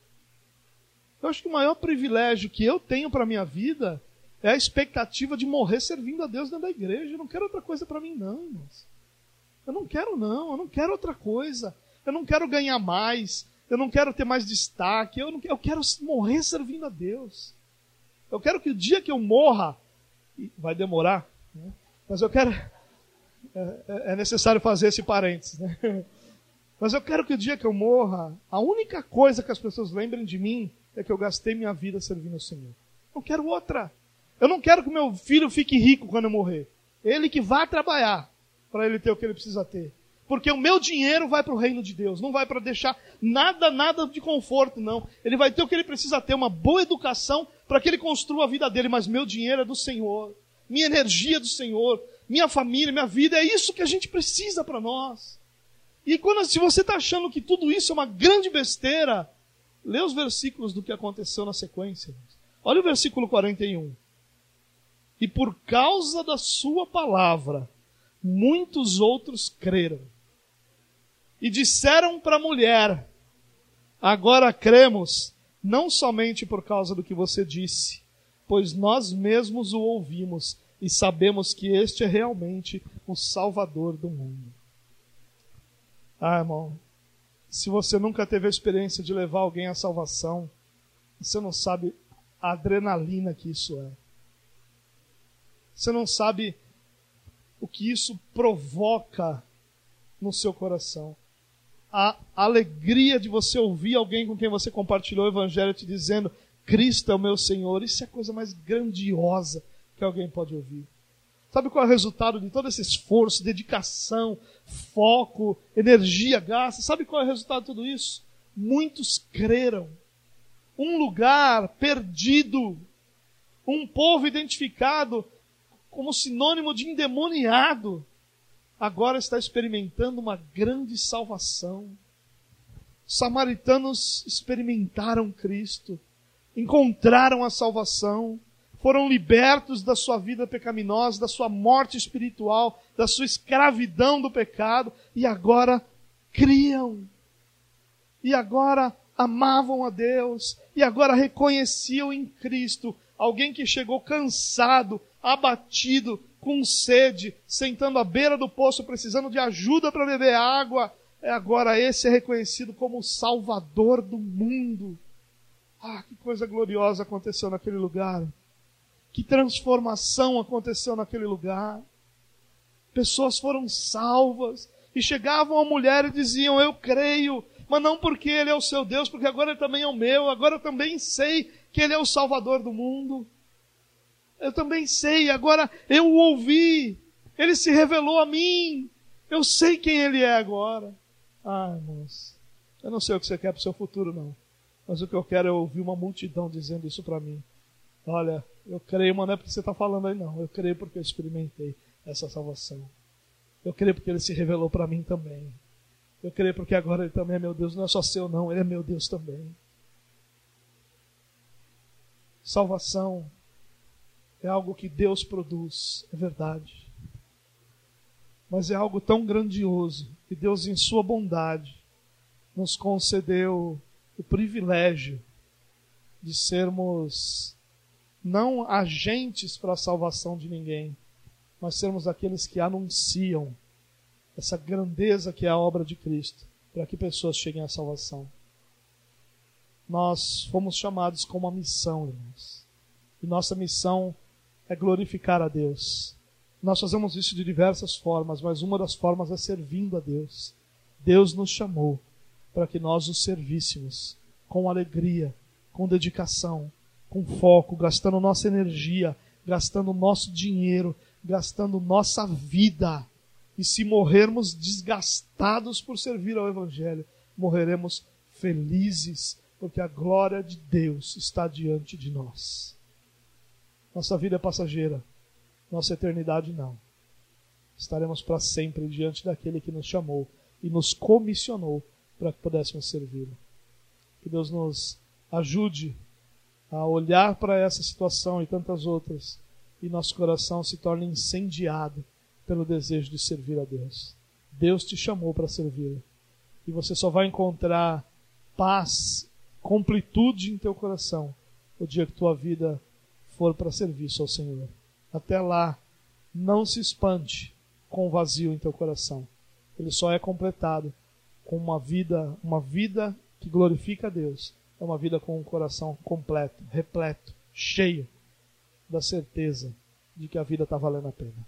Eu acho que o maior privilégio que eu tenho para minha vida é a expectativa de morrer servindo a Deus dentro da igreja. Eu não quero outra coisa para mim, não, irmãos. Eu não quero, não. Eu não quero outra coisa. Eu não quero ganhar mais. Eu não quero ter mais destaque. Eu, não, eu quero morrer servindo a Deus. Eu quero que o dia que eu morra, vai demorar, né? mas eu quero. É, é, é necessário fazer esse parênteses, né? Mas eu quero que o dia que eu morra, a única coisa que as pessoas lembrem de mim é que eu gastei minha vida servindo ao Senhor. Não quero outra. Eu não quero que meu filho fique rico quando eu morrer. Ele que vá trabalhar para ele ter o que ele precisa ter. Porque o meu dinheiro vai para o reino de Deus, não vai para deixar nada, nada de conforto, não. Ele vai ter o que ele precisa ter, uma boa educação para que ele construa a vida dele, mas meu dinheiro é do Senhor, minha energia é do Senhor, minha família, minha vida, é isso que a gente precisa para nós. E quando, se você está achando que tudo isso é uma grande besteira, lê os versículos do que aconteceu na sequência. Olha o versículo 41. E por causa da sua palavra, muitos outros creram. E disseram para a mulher: Agora cremos, não somente por causa do que você disse, pois nós mesmos o ouvimos e sabemos que este é realmente o Salvador do mundo. Ah, irmão, se você nunca teve a experiência de levar alguém à salvação, você não sabe a adrenalina que isso é. Você não sabe o que isso provoca no seu coração. A alegria de você ouvir alguém com quem você compartilhou o evangelho te dizendo: Cristo é o meu Senhor. Isso é a coisa mais grandiosa que alguém pode ouvir. Sabe qual é o resultado de todo esse esforço, dedicação, foco, energia gasta? Sabe qual é o resultado de tudo isso? Muitos creram. Um lugar perdido, um povo identificado como sinônimo de endemoniado, agora está experimentando uma grande salvação. Samaritanos experimentaram Cristo, encontraram a salvação, foram libertos da sua vida pecaminosa, da sua morte espiritual, da sua escravidão do pecado, e agora criam. E agora amavam a Deus, e agora reconheciam em Cristo alguém que chegou cansado, abatido, com sede, sentando à beira do poço, precisando de ajuda para beber água. É agora esse é reconhecido como o Salvador do mundo. Ah, que coisa gloriosa aconteceu naquele lugar. Que transformação aconteceu naquele lugar. Pessoas foram salvas e chegavam a mulher e diziam: Eu creio, mas não porque Ele é o seu Deus, porque agora Ele também é o meu, agora eu também sei que Ele é o Salvador do mundo. Eu também sei, agora eu o ouvi, Ele se revelou a mim, eu sei quem Ele é agora. Ah, irmãos, eu não sei o que você quer para o seu futuro, não. Mas o que eu quero é ouvir uma multidão dizendo isso para mim. Olha, eu creio, mas não é porque você está falando aí, não. Eu creio porque eu experimentei essa salvação. Eu creio porque Ele se revelou para mim também. Eu creio porque agora Ele também é meu Deus. Não é só seu, não. Ele é meu Deus também. Salvação é algo que Deus produz, é verdade. Mas é algo tão grandioso que Deus, em Sua bondade, nos concedeu o privilégio de sermos não agentes para a salvação de ninguém, mas sermos aqueles que anunciam essa grandeza que é a obra de Cristo, para que pessoas cheguem à salvação. Nós fomos chamados com uma missão, irmãos. E nossa missão é glorificar a Deus. Nós fazemos isso de diversas formas, mas uma das formas é servindo a Deus. Deus nos chamou para que nós o servíssemos com alegria, com dedicação, com foco, gastando nossa energia, gastando nosso dinheiro, gastando nossa vida. E se morrermos desgastados por servir ao Evangelho, morreremos felizes, porque a glória de Deus está diante de nós. Nossa vida é passageira, nossa eternidade não. Estaremos para sempre diante daquele que nos chamou e nos comissionou para que pudéssemos servi-lo. Que Deus nos ajude a olhar para essa situação e tantas outras e nosso coração se torne incendiado pelo desejo de servir a Deus. Deus te chamou para servi-lo. E você só vai encontrar paz, completude em teu coração o dia que tua vida for para serviço ao Senhor. Até lá, não se espante com o vazio em teu coração. Ele só é completado com uma vida, uma vida que glorifica a Deus. É uma vida com um coração completo, repleto, cheio da certeza de que a vida está valendo a pena.